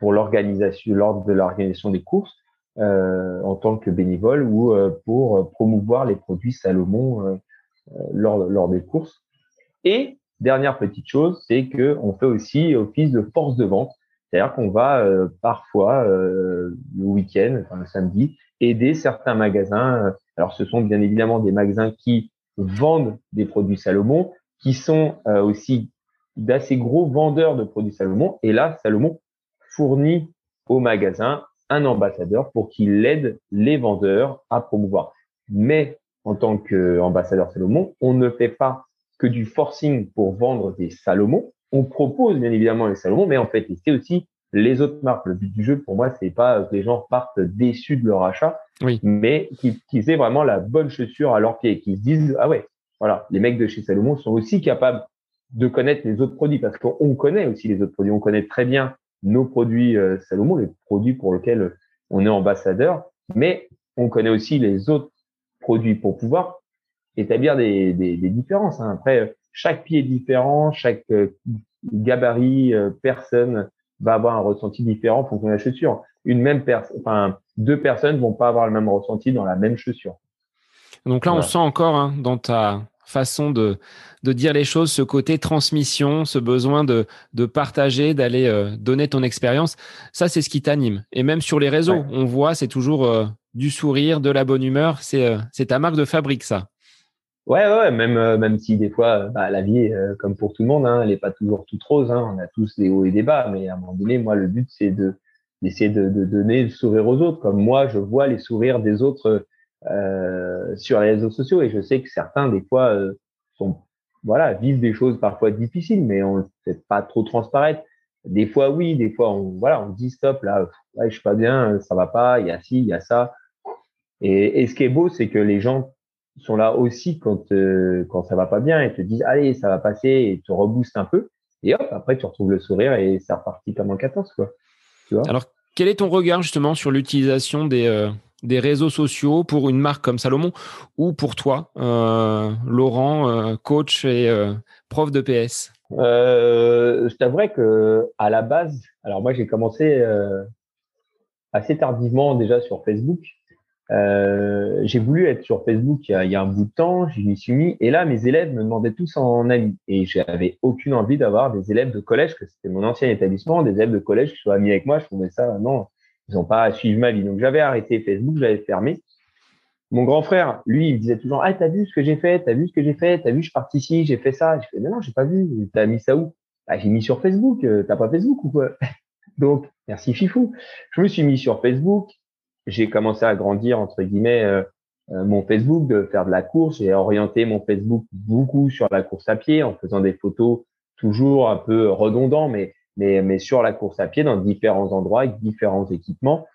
pour l'organisation, lors de l'organisation des courses en tant que bénévole ou pour promouvoir les produits Salomon lors, lors des courses. Et dernière petite chose, c'est que on fait aussi office de force de vente, c'est-à-dire qu'on va parfois le week-end, le samedi, aider certains magasins. Alors, ce sont bien évidemment des magasins qui vendent des produits Salomon, qui sont euh, aussi d'assez gros vendeurs de produits Salomon. Et là, Salomon fournit au magasin un ambassadeur pour qu'il aide les vendeurs à promouvoir. Mais en tant qu'ambassadeur Salomon, on ne fait pas que du forcing pour vendre des Salomon. On propose bien évidemment les Salomon, mais en fait, c'est aussi les autres marques. Le but du jeu, pour moi, c'est pas que les gens partent déçus de leur achat, mais qu'ils aient vraiment la bonne chaussure à leurs pieds, qu'ils se disent ah ouais, voilà, les mecs de chez Salomon sont aussi capables de connaître les autres produits parce qu'on connaît aussi les autres produits, on connaît très bien nos produits euh, Salomon, les produits pour lesquels on est ambassadeur, mais on connaît aussi les autres produits pour pouvoir établir des, des, des différences. Hein. Après, chaque pied est différent, chaque euh, gabarit, euh, personne va avoir un ressenti différent en fonction de la chaussure. Une même personne, enfin, deux personnes vont pas avoir le même ressenti dans la même chaussure. Donc là, on sent encore hein, dans ta façon de, de dire les choses, ce côté transmission, ce besoin de, de partager, d'aller euh, donner ton expérience. Ça, c'est ce qui t'anime. Et même sur les réseaux, on voit, c'est toujours euh, du sourire, de la bonne humeur. C'est euh, c'est ta marque de fabrique, ça. Ouais, ouais, même, même si des fois, bah, la vie, comme pour tout le monde, hein, elle n'est pas toujours toute rose. Hein. On a tous des hauts et des bas, mais à un moment donné, moi, le but, c'est de d'essayer de, de, donner le sourire aux autres. Comme moi, je vois les sourires des autres euh, sur les réseaux sociaux et je sais que certains, des fois, euh, sont, voilà, vivent des choses parfois difficiles, mais on ne fait pas trop transparaître. Des fois, oui, des fois, on, voilà, on dit stop, là, ouais, je suis pas bien, ça va pas, il y a ci, il y a ça. Et, et ce qui est beau, c'est que les gens sont là aussi quand euh, quand ça va pas bien et te disent allez ça va passer et te reboostent un peu. Et hop après tu retrouves le sourire et c'est reparti comme en 14 quoi. Tu vois? Alors quel est ton regard justement sur l'utilisation des euh, des réseaux sociaux pour une marque comme Salomon ou pour toi euh, Laurent coach et prof de PS euh, je t'avouerais que à la base alors moi j'ai commencé assez tardivement déjà sur Facebook euh, j'ai voulu être sur Facebook il y, a, il y, a, un bout de temps, j'y suis mis, et là mes élèves me demandaient tous en ami, et j'avais aucune envie d'avoir des élèves de collège, que c'était mon ancien établissement, des élèves de collège qui soient amis avec moi, je trouvais ça, non, ils n'ont pas à suivre ma vie. Donc j'avais arrêté Facebook, j'avais fermé. Mon grand frère, lui, il me disait toujours, ah, t'as vu ce que j'ai fait, t'as vu ce que j'ai fait, t'as vu, je suis parti ici, j'ai fait ça. Je fais, mais non, j'ai pas vu, t'as mis ça où? Bah, j'ai mis sur Facebook, euh, t'as pas Facebook ou quoi? Donc, merci Fifou. Je me suis mis sur Facebook, j'ai commencé à grandir entre guillemets euh, euh, mon Facebook, de faire de la course. J'ai orienté mon Facebook beaucoup sur la course à pied en faisant des photos toujours un peu redondants, mais mais mais sur la course à pied dans différents endroits avec différents équipements.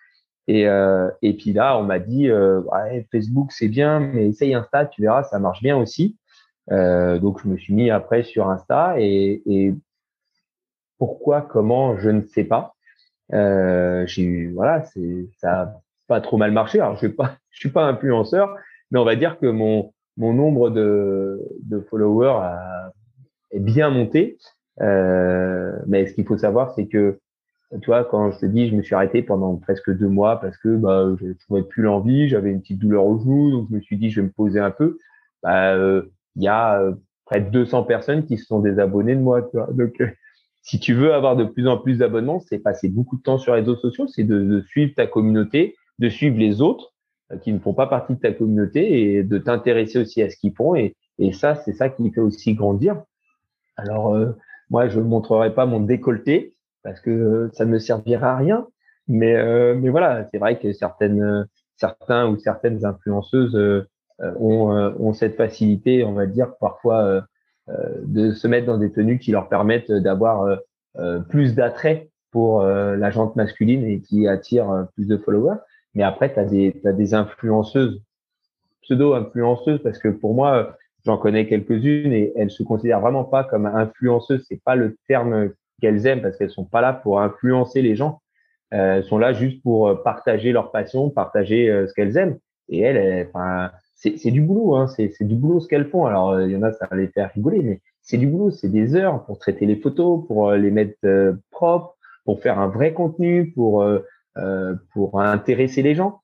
Et euh, et puis là, on m'a dit ouais, Facebook c'est bien, mais essaye Insta, tu verras, ça marche bien aussi. donc je me suis mis après sur Insta et, et pourquoi, comment, je ne sais pas. Euh, j'ai eu voilà, c'est ça pas trop mal marché. Alors, je je suis pas influenceur, mais on va dire que mon, nombre de, followers a, est bien monté. Euh, mais ce qu'il faut savoir, c'est que, tu vois, quand je te dis, je me suis arrêté pendant presque deux mois parce que bah, je trouvais plus l'envie, j'avais une petite douleur au genou, donc je me suis dit, je vais me poser un peu. Bah, euh, il y a euh, près de 200 personnes qui se sont désabonnées de moi. Donc, si tu veux avoir de plus en plus d'abonnements, c'est passer beaucoup de temps sur les réseaux sociaux, c'est de, suivre ta communauté, de suivre les autres euh, qui ne font pas partie de ta communauté et de t'intéresser aussi à ce qu'ils font. Et, et ça, c'est ça qui fait aussi grandir. Alors, euh, moi, je ne montrerai pas mon décolleté parce que euh, ça ne me servira à rien. Mais, mais voilà, c'est vrai que certaines, certains ou certaines influenceuses ont, ont cette facilité, on va dire, parfois de se mettre dans des tenues qui leur permettent d'avoir plus d'attrait pour la jante masculine et qui attirent plus de followers. Mais après, tu as des, des influenceuses, pseudo-influenceuses, parce que pour moi, j'en connais quelques-unes et elles se considèrent vraiment pas comme influenceuses. C'est pas le terme qu'elles aiment parce qu'elles sont pas là pour influencer les gens. Euh, elles sont là juste pour partager leur passion, partager euh, ce qu'elles aiment. Et elles, c'est du boulot, hein, c'est du boulot ce qu'elles font. Alors, il y en a, ça va les faire rigoler, mais c'est du boulot, c'est des heures pour traiter les photos, pour les mettre propres, pour faire un vrai contenu, pour, pour intéresser les gens.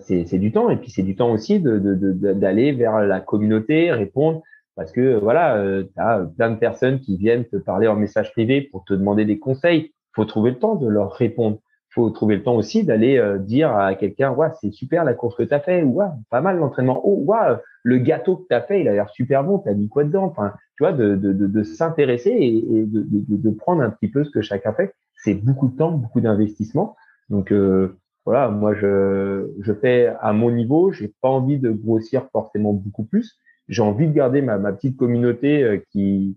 c'est du temps, et puis c'est du temps aussi d'aller de, de, vers la communauté, répondre parce que voilà, euh, tu as plein de personnes qui viennent te parler en message privé pour te demander des conseils. faut trouver le temps de leur répondre. faut trouver le temps aussi d'aller euh, dire à quelqu'un, ouais, c'est super la course que tu as fait, ou ouais, pas mal l'entraînement, oh, ouais, le gâteau que tu as fait, il a l'air super bon, tu as mis quoi dedans? Enfin, tu vois, de, de, de, de s'intéresser et, et de, de, prendre un petit peu ce que chacun fait. C'est beaucoup de temps, beaucoup d'investissement. Donc, euh, voilà, moi, je, je fais à mon niveau, j'ai pas envie de grossir forcément beaucoup plus j'ai envie de garder ma, petite communauté euh, qui,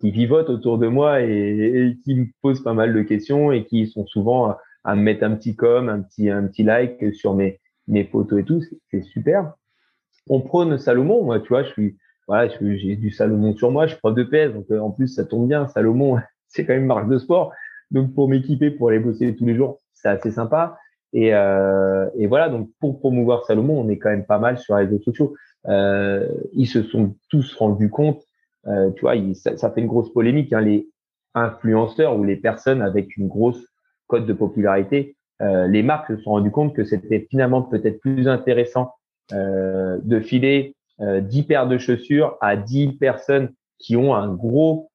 qui vivote autour de moi et, qui me pose pas mal de questions et qui sont souvent à, me mettre un petit com, un petit, un petit like sur mes, mes photos et tout. C'est super. On prône Salomon. Moi, tu vois, je suis, voilà, j'ai du Salomon sur moi. Je suis prof de PS, donc euh, en plus ça tombe bien. Salomon, c'est quand même marque de sport. Donc pour m'équiper, pour aller bosser tous les jours, c'est assez sympa. Et, euh, et voilà, donc pour promouvoir Salomon, on est quand même pas mal sur les réseaux sociaux. Euh, ils se sont tous rendus compte, euh, tu vois, ça, fait une grosse polémique, hein, les influenceurs ou les personnes avec une grosse cote de popularité, les marques se sont rendues compte que c'était finalement peut-être plus intéressant de filer euh, 10 paires de chaussures à 10 personnes qui ont un gros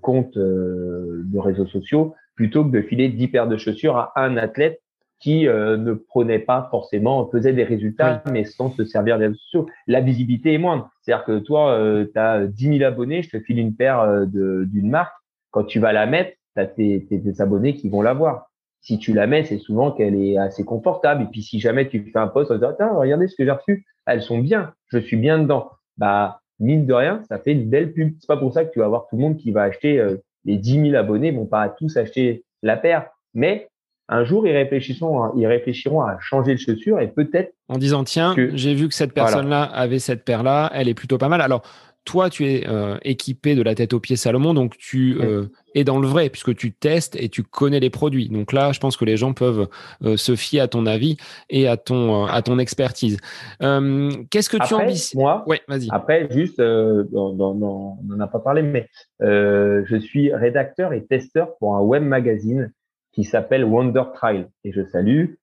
compte de réseaux sociaux plutôt que de filer 10 paires de chaussures à un athlète qui euh, ne prenait pas forcément, faisait des résultats, mais sans se servir des réseaux sociaux. La visibilité est moindre. C'est-à-dire que toi, euh, tu as 10 000 abonnés, je te file une paire euh, d'une marque. Quand tu vas la mettre, tu as tes, tes, abonnés qui vont la voir. Si tu la mets, c'est souvent qu'elle est assez confortable. Et puis, si jamais tu fais un post en disant, regardez ce que j'ai reçu, elles sont bien, je suis bien dedans. Bah, mine de rien, ça fait une belle pub. C'est pas pour ça que tu vas avoir tout le monde qui va acheter les 10 000 abonnés, vont pas tous acheter la paire. Mais un jour, ils réfléchiront, ils réfléchiront à changer de chaussure et peut-être. En disant, tiens, j'ai vu que cette personne-là avait cette paire-là, elle est plutôt pas mal. Alors, toi, tu es euh, équipé de la tête aux pieds Salomon, donc tu euh, es dans le vrai, puisque tu testes et tu connais les produits. Donc là, je pense que les gens peuvent euh, se fier à ton avis et à ton, à ton expertise. Qu'est-ce que tu ambitionnes Moi, ouais, vas-y. Après, juste, on n'en a pas parlé, mais je suis rédacteur et testeur pour un web magazine qui s'appelle Wonder Trial. Et je salue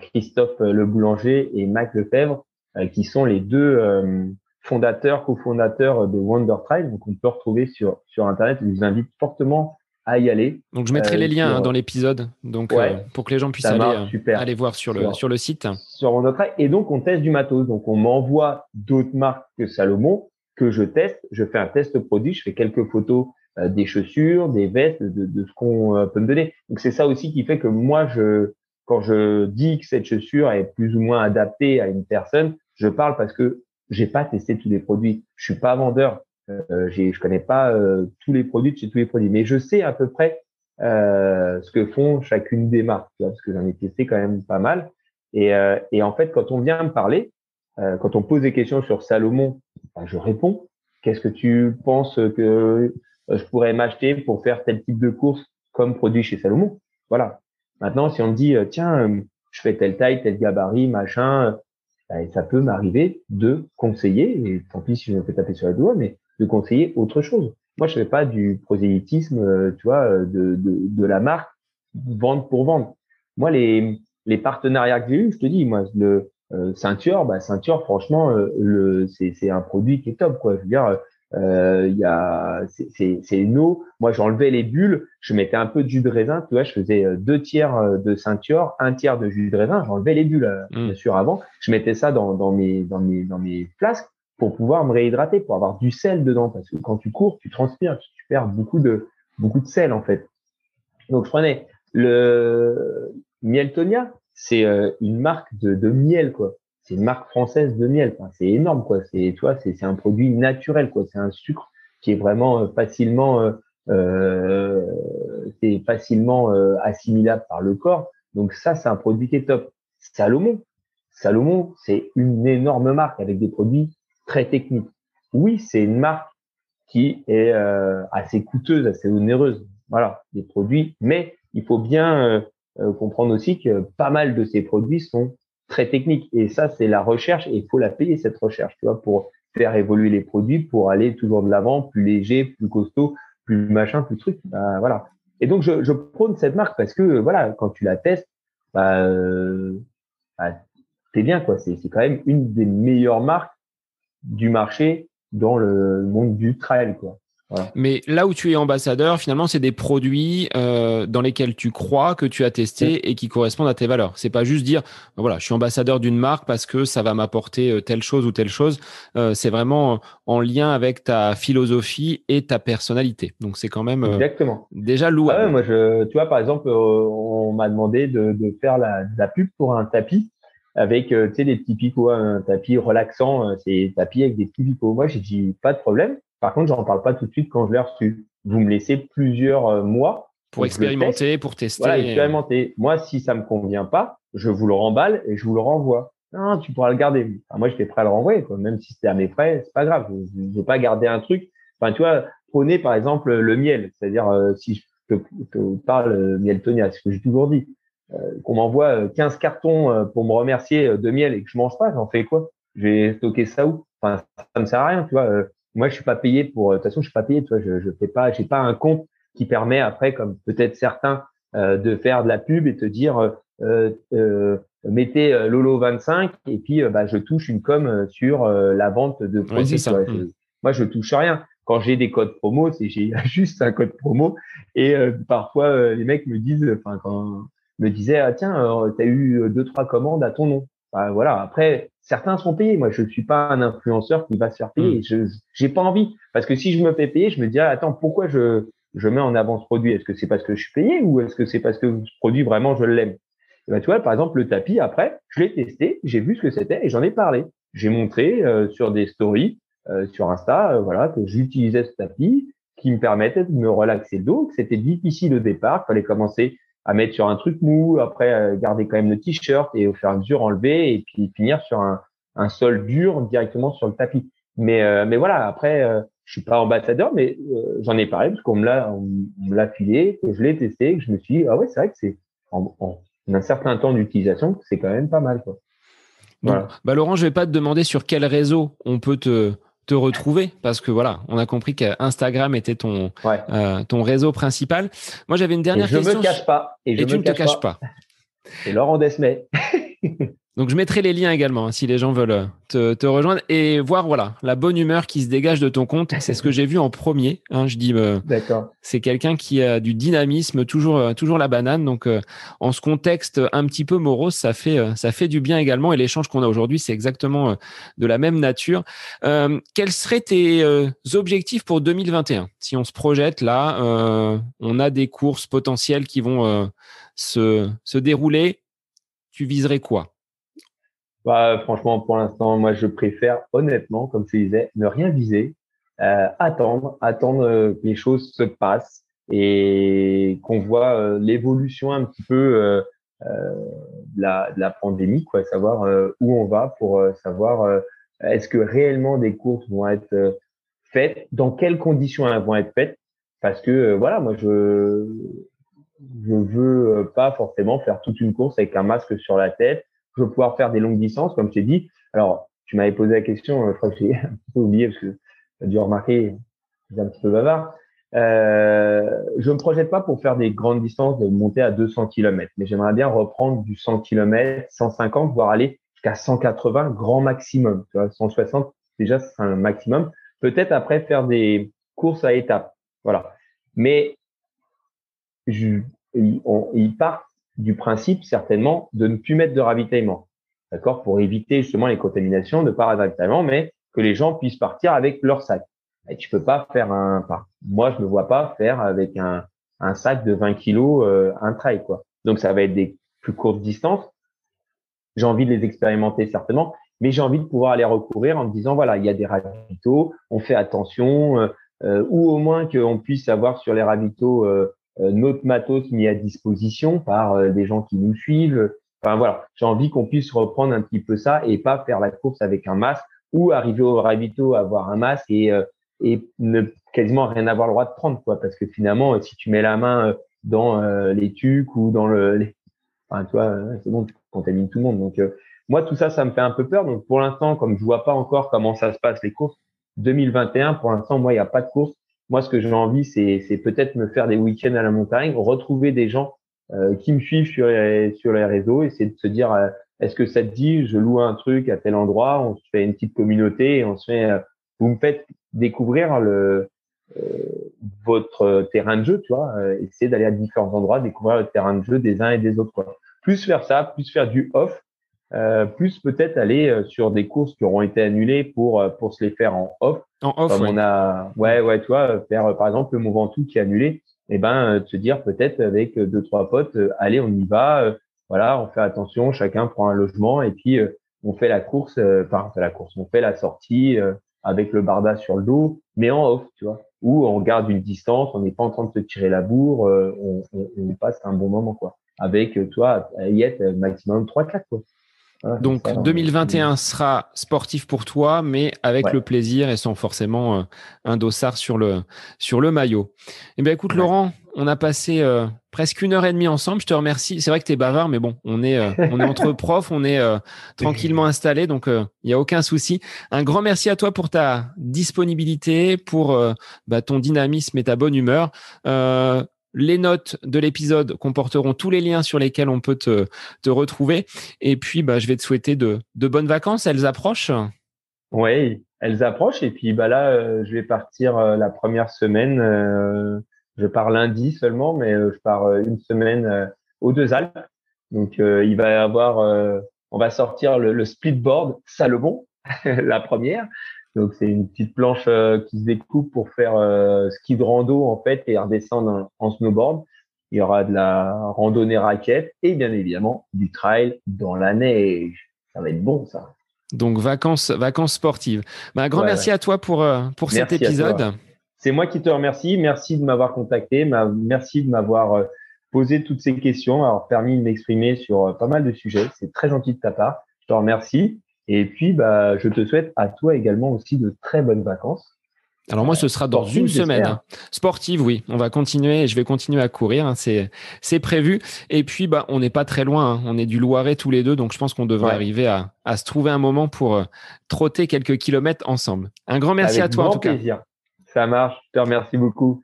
Christophe Le Boulanger et Mike Lefebvre, qui sont les deux euh, fondateurs, cofondateurs de Wonder Trial. Donc, on peut retrouver sur, sur Internet. Je vous invite fortement à y aller. Donc, je mettrai les liens hein, dans l'épisode, donc pour que les gens puissent aller, aller voir sur le, sur, le site. Sur Wonder Trial. Et donc, on teste du matos. Donc, on m'envoie d'autres marques que Salomon que je teste. Je fais un test produit, je fais quelques photos euh, des chaussures, des vestes, de, de ce qu'on euh, peut me donner. Donc c'est ça aussi qui fait que moi, je, quand je dis que cette chaussure est plus ou moins adaptée à une personne, je parle parce que j'ai pas testé tous les produits. Je suis pas vendeur. Euh, je connais pas euh, tous les produits chez tous les produits, mais je sais à peu près euh, ce que font chacune des marques, parce que j'en ai testé quand même pas mal. Et, et, en fait, quand on vient me parler, quand on pose des questions sur Salomon, ben, je réponds. Qu'est-ce que tu penses que euh, je pourrais m'acheter pour faire tel type de course comme produit chez Salomon? Voilà. Maintenant, si on me dit, euh, tiens, euh, je fais telle taille, tel gabarit, machin, ben, ça peut m'arriver de conseiller, et tant pis si je me fais taper sur les doigts, mais de conseiller autre chose. Moi, je fais pas du prosélytisme, tu vois, de, de, de la marque, vente pour vendre. Moi, les, les partenariats que j'ai eu, je te dis, moi, le ceinture, bah, ceinture, franchement, le, c'est, un produit qui est top, quoi. Je veux dire, euh, il y a, c'est une eau. Moi, j'enlevais les bulles, je mettais un peu de jus de raisin. Tu vois, je faisais euh, deux tiers euh, de ceinture, un tiers de jus de raisin. J'enlevais les bulles, mm. bien sûr, avant. Je mettais ça dans, dans mes dans mes dans mes flasques pour pouvoir me réhydrater, pour avoir du sel dedans, parce que quand tu cours, tu transpires, tu perds beaucoup de beaucoup de sel en fait. Donc, je prenais le Mieltonia, c'est une marque de, de miel quoi c'est une marque française de miel. c'est énorme, quoi. C'est, tu vois, c'est, un produit naturel, quoi. C'est un sucre qui est vraiment euh, facilement, euh, euh, c'est facilement assimilable par le corps. Donc ça, c'est un produit qui est top. Salomon, Salomon, c'est une énorme marque avec des produits très techniques. Oui, c'est une marque qui est assez coûteuse, assez onéreuse. Voilà, des produits, mais il faut bien comprendre aussi que pas mal de ces produits sont très technique. Et ça, c'est la recherche et il faut la payer, cette recherche, tu vois, pour faire évoluer les produits, pour aller toujours de l'avant, plus léger, plus costaud, plus machin, plus truc. Bah, voilà. Et donc, je, prône cette marque parce que, voilà, quand tu la testes, bah, euh, bah c'est bien, quoi. C'est quand même une des meilleures marques du marché dans le monde du trail, quoi. Mais là où tu es ambassadeur, finalement, c'est des produits euh, dans lesquels tu crois, que tu as testé et qui correspondent à tes valeurs. C'est pas juste dire, voilà, je suis ambassadeur d'une marque parce que ça va m'apporter euh, telle chose ou telle chose. Euh, c'est vraiment en lien avec ta philosophie et ta personnalité. Donc c'est quand même Exactement. déjà louable. Ah moi, je, tu vois, par exemple, on m'a demandé de, de faire la, la, pub pour un tapis avec tu sais des petits picots, un tapis relaxant, c'est tapis avec des petits picots. Moi, j'ai dit pas de problème. Par contre, j'en parle pas tout de suite quand je l'ai reçu. Vous me laissez plusieurs euh, mois pour expérimenter, pour tester. Voilà, expérimenter. Moi, si ça me convient pas, je vous le remballe et je vous le renvoie. Non, tu pourras le garder. moi, j'étais prêt à le renvoyer, quoi. même si c'était à mes frais, c'est pas grave. Je ne veux pas garder un truc. Enfin, tu vois, prenez par exemple le miel, c'est-à-dire euh, si je te, parle euh, miel Tonia, ce que j'ai toujours dit, euh, qu'on m'envoie 15 cartons pour me remercier de miel et que je mange pas, j'en fais quoi? Je vais stocker ça où? Enfin, ça me sert à rien, tu vois moi, je suis pas payé pour. De toute façon, je suis pas payé. Tu vois, je, je fais pas. J'ai pas un compte qui permet après, comme peut-être certains, euh, de faire de la pub et te dire euh, euh, mettez euh, Lolo 25 et puis euh, bah, je touche une com sur la vente de produits. ça. Mmh. moi, je touche rien. Quand j'ai des codes promo, c'est j'ai juste un code promo et parfois les mecs me disent, enfin quand me disaient ah tiens, tu as eu deux trois commandes à ton nom. Bah, voilà. Après, certains sont payés. Moi, je ne suis pas un influenceur qui va se faire payer. Hmm. Je n'ai pas envie. Parce que si je me fais payer, je me dis, ah, attends, pourquoi je, je mets en avant ce produit? Est-ce que c'est parce que je suis payé ou est-ce que c'est parce que ce produit, vraiment, je l'aime? Ben, Tu vois, par exemple, le tapis, après, je l'ai testé, j'ai vu ce que c'était et j'en ai parlé. J'ai montré euh, sur des stories, euh, sur Insta, euh, voilà, que j'utilisais ce tapis qui me permettait de me relaxer le dos, que c'était difficile au départ, qu'il fallait commencer à mettre sur un truc mou, après euh, garder quand même le t-shirt et au fur et à mesure enlever et puis finir sur un, un sol dur directement sur le tapis. Mais euh, mais voilà, après euh, je suis pas ambassadeur, mais euh, j'en ai parlé parce qu'on me l'a on, me l'a filé, que je l'ai testé, que je me suis dit ah ouais c'est vrai que c'est en, en, un certain temps d'utilisation c'est quand même pas mal quoi. Voilà. bah Laurent, je vais pas te demander sur quel réseau on peut te te retrouver parce que voilà, on a compris qu'Instagram était ton euh, ton réseau principal. Moi, j'avais une dernière je question. Je me cache pas. Et, je tu ne te caches pas. C'est Laurent Desmet. Donc je mettrai les liens également hein, si les gens veulent euh, te, te, rejoindre et voir voilà la bonne humeur qui se dégage de ton compte. C'est ce que j'ai vu en premier. Hein, je dis, euh, c'est quelqu'un qui a du dynamisme, toujours euh, toujours la banane. Donc en ce contexte un petit peu morose, ça fait ça fait du bien également. Et l'échange qu'on a aujourd'hui, c'est exactement de la même nature. quels seraient tes objectifs pour 2021 Si on se projette là, on a des courses potentielles qui vont se se dérouler. Tu viserais quoi? Bah, franchement, pour l'instant, moi, je préfère honnêtement, comme je disais, ne rien viser, euh, attendre, attendre euh, que les choses se passent et qu'on voit euh, l'évolution un petit peu de, la, pandémie, savoir où on va pour savoir est-ce que réellement des courses vont être faites, dans quelles conditions elles vont être faites, parce que voilà, moi, je je veux pas forcément faire toute une course avec un masque sur la tête je veux pouvoir faire des longues distances, comme je t'ai dit. Alors, tu m'avais posé la question, euh, je crois que j'ai un peu oublié parce que tu as dû remarquer, j'ai un petit peu bavard. Euh, je me projette pas pour faire des grandes distances, de monter à 200 km, mais j'aimerais bien reprendre du 100 km, 150, voire aller jusqu'à 180 grand maximum. Tu vois, 160, déjà, c'est un maximum. Peut-être après faire des courses à étapes. Voilà. Mais je, on, il part du principe certainement de ne plus mettre de ravitaillement, d'accord, pour éviter justement les contaminations, de pas ravitaillement, mais que les gens puissent partir avec leur sac. Et tu peux pas faire un, moi je me vois pas faire avec un, un sac de 20 kilos euh, un trail quoi. Donc ça va être des plus courtes distances. J'ai envie de les expérimenter certainement, mais j'ai envie de pouvoir aller recourir en me disant voilà il y a des ravitaux, on fait attention, euh, euh ou au moins qu'on puisse avoir sur les ravitaux euh, notre matos mis à disposition par euh, des gens qui nous suivent. Enfin voilà, j'ai envie qu'on puisse reprendre un petit peu ça et pas faire la course avec un masque ou arriver au ravito avoir un masque et euh, et ne quasiment rien avoir le droit de prendre quoi parce que finalement si tu mets la main dans les tucs ou dans le les... enfin tu vois c'est bon tu contamines tout le monde donc moi, tout ça, ça me fait un peu peur. Donc, pour l'instant, comme je vois pas encore comment ça se passe les courses 2021, pour l'instant, moi, il n'y a pas de course. Moi, ce que j'ai envie, c'est peut-être me faire des week-ends à la montagne, retrouver des gens euh, qui me suivent sur les, réseaux, essayer de se dire, euh, est-ce que ça te dit, je loue un truc à tel endroit, on se fait une petite communauté et on se fait, euh, vous me faites découvrir le votre terrain de jeu, tu vois, essayer d'aller à différents endroits, découvrir le terrain de jeu des uns et des autres, quoi. Plus faire ça, plus faire du off, euh, plus peut-être aller euh, sur des courses qui auront été annulées pour euh, pour se les faire en off. En off, Comme ouais. on a, ouais, ouais, tu vois, faire par exemple le Mont Ventoux qui est annulé, et eh ben se dire peut-être avec deux trois potes, allez, on y va, voilà, on fait attention, chacun prend un logement et puis on fait la course, enfin la course, on fait la sortie avec le barda sur le dos, mais en off, tu vois, où on garde une distance, on n'est pas en train de se tirer la bourre, on, on, on passe un bon moment quoi, avec toi, y être maximum trois quatre quoi. Donc ça, 2021 on... sera sportif pour toi, mais avec ouais. le plaisir et sans forcément euh, un dossard sur le sur le maillot. Eh bien, écoute. Laurent, on a passé euh, presque une heure et demie ensemble. Je te remercie. C'est vrai que tu es bavard, mais bon, on est euh, on est entre profs, on est tranquillement installé, donc il n'y a aucun souci. Un grand merci à toi pour ta disponibilité, pour bah, ton dynamisme et ta bonne humeur. Les notes de l'épisode comporteront tous les liens sur lesquels on peut te, retrouver. Et puis, bah, je vais te souhaiter de, de bonnes vacances. Elles approchent. Oui, elles approchent. Et puis, bah là, euh, je vais partir euh, la première semaine. Euh, je pars lundi seulement, mais je pars une semaine aux Deux Alpes. Donc, il va y avoir, on va sortir le, le splitboard Salomon, la première. Donc c'est une petite planche euh, qui se découpe pour faire euh, ski de rando en fait et redescendre en, en, snowboard. Il y aura de la randonnée raquette et bien évidemment du trail dans la neige. Ça va être bon ça. Donc vacances vacances sportives. Bah, un grand ouais, merci ouais. à toi pour euh, pour merci cet épisode. C'est moi qui te remercie. Merci de m'avoir contacté. Merci de m'avoir euh, posé toutes ces questions, avoir permis de m'exprimer sur euh, pas mal de sujets. C'est très gentil de ta part. Je te remercie. Et puis, bah, je te souhaite à toi également aussi de très bonnes vacances. Alors moi, ce sera dans Sportive, une semaine. Hein. Sportive, oui. On va continuer. Je vais continuer à courir. Hein. C'est c'est prévu. Et puis, bah, on n'est pas très loin. Hein. On est du Loiret tous les deux, donc je pense qu'on devrait ouais. arriver à, à se trouver un moment pour euh, trotter quelques kilomètres ensemble. Un grand merci Avec à toi grand en tout plaisir. cas. Ça marche. Je te remercie beaucoup.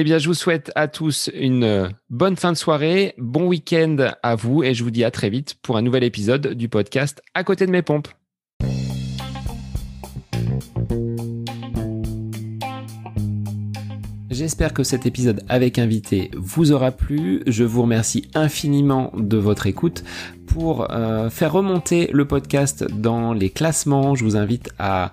Eh bien, je vous souhaite à tous une euh, bonne fin de soirée, bon week-end à vous et je vous dis à très vite pour un nouvel épisode du podcast À côté de mes pompes. J'espère que cet épisode avec invité vous aura plu. Je vous remercie infiniment de votre écoute. Pour euh, faire remonter le podcast dans les classements, je vous invite à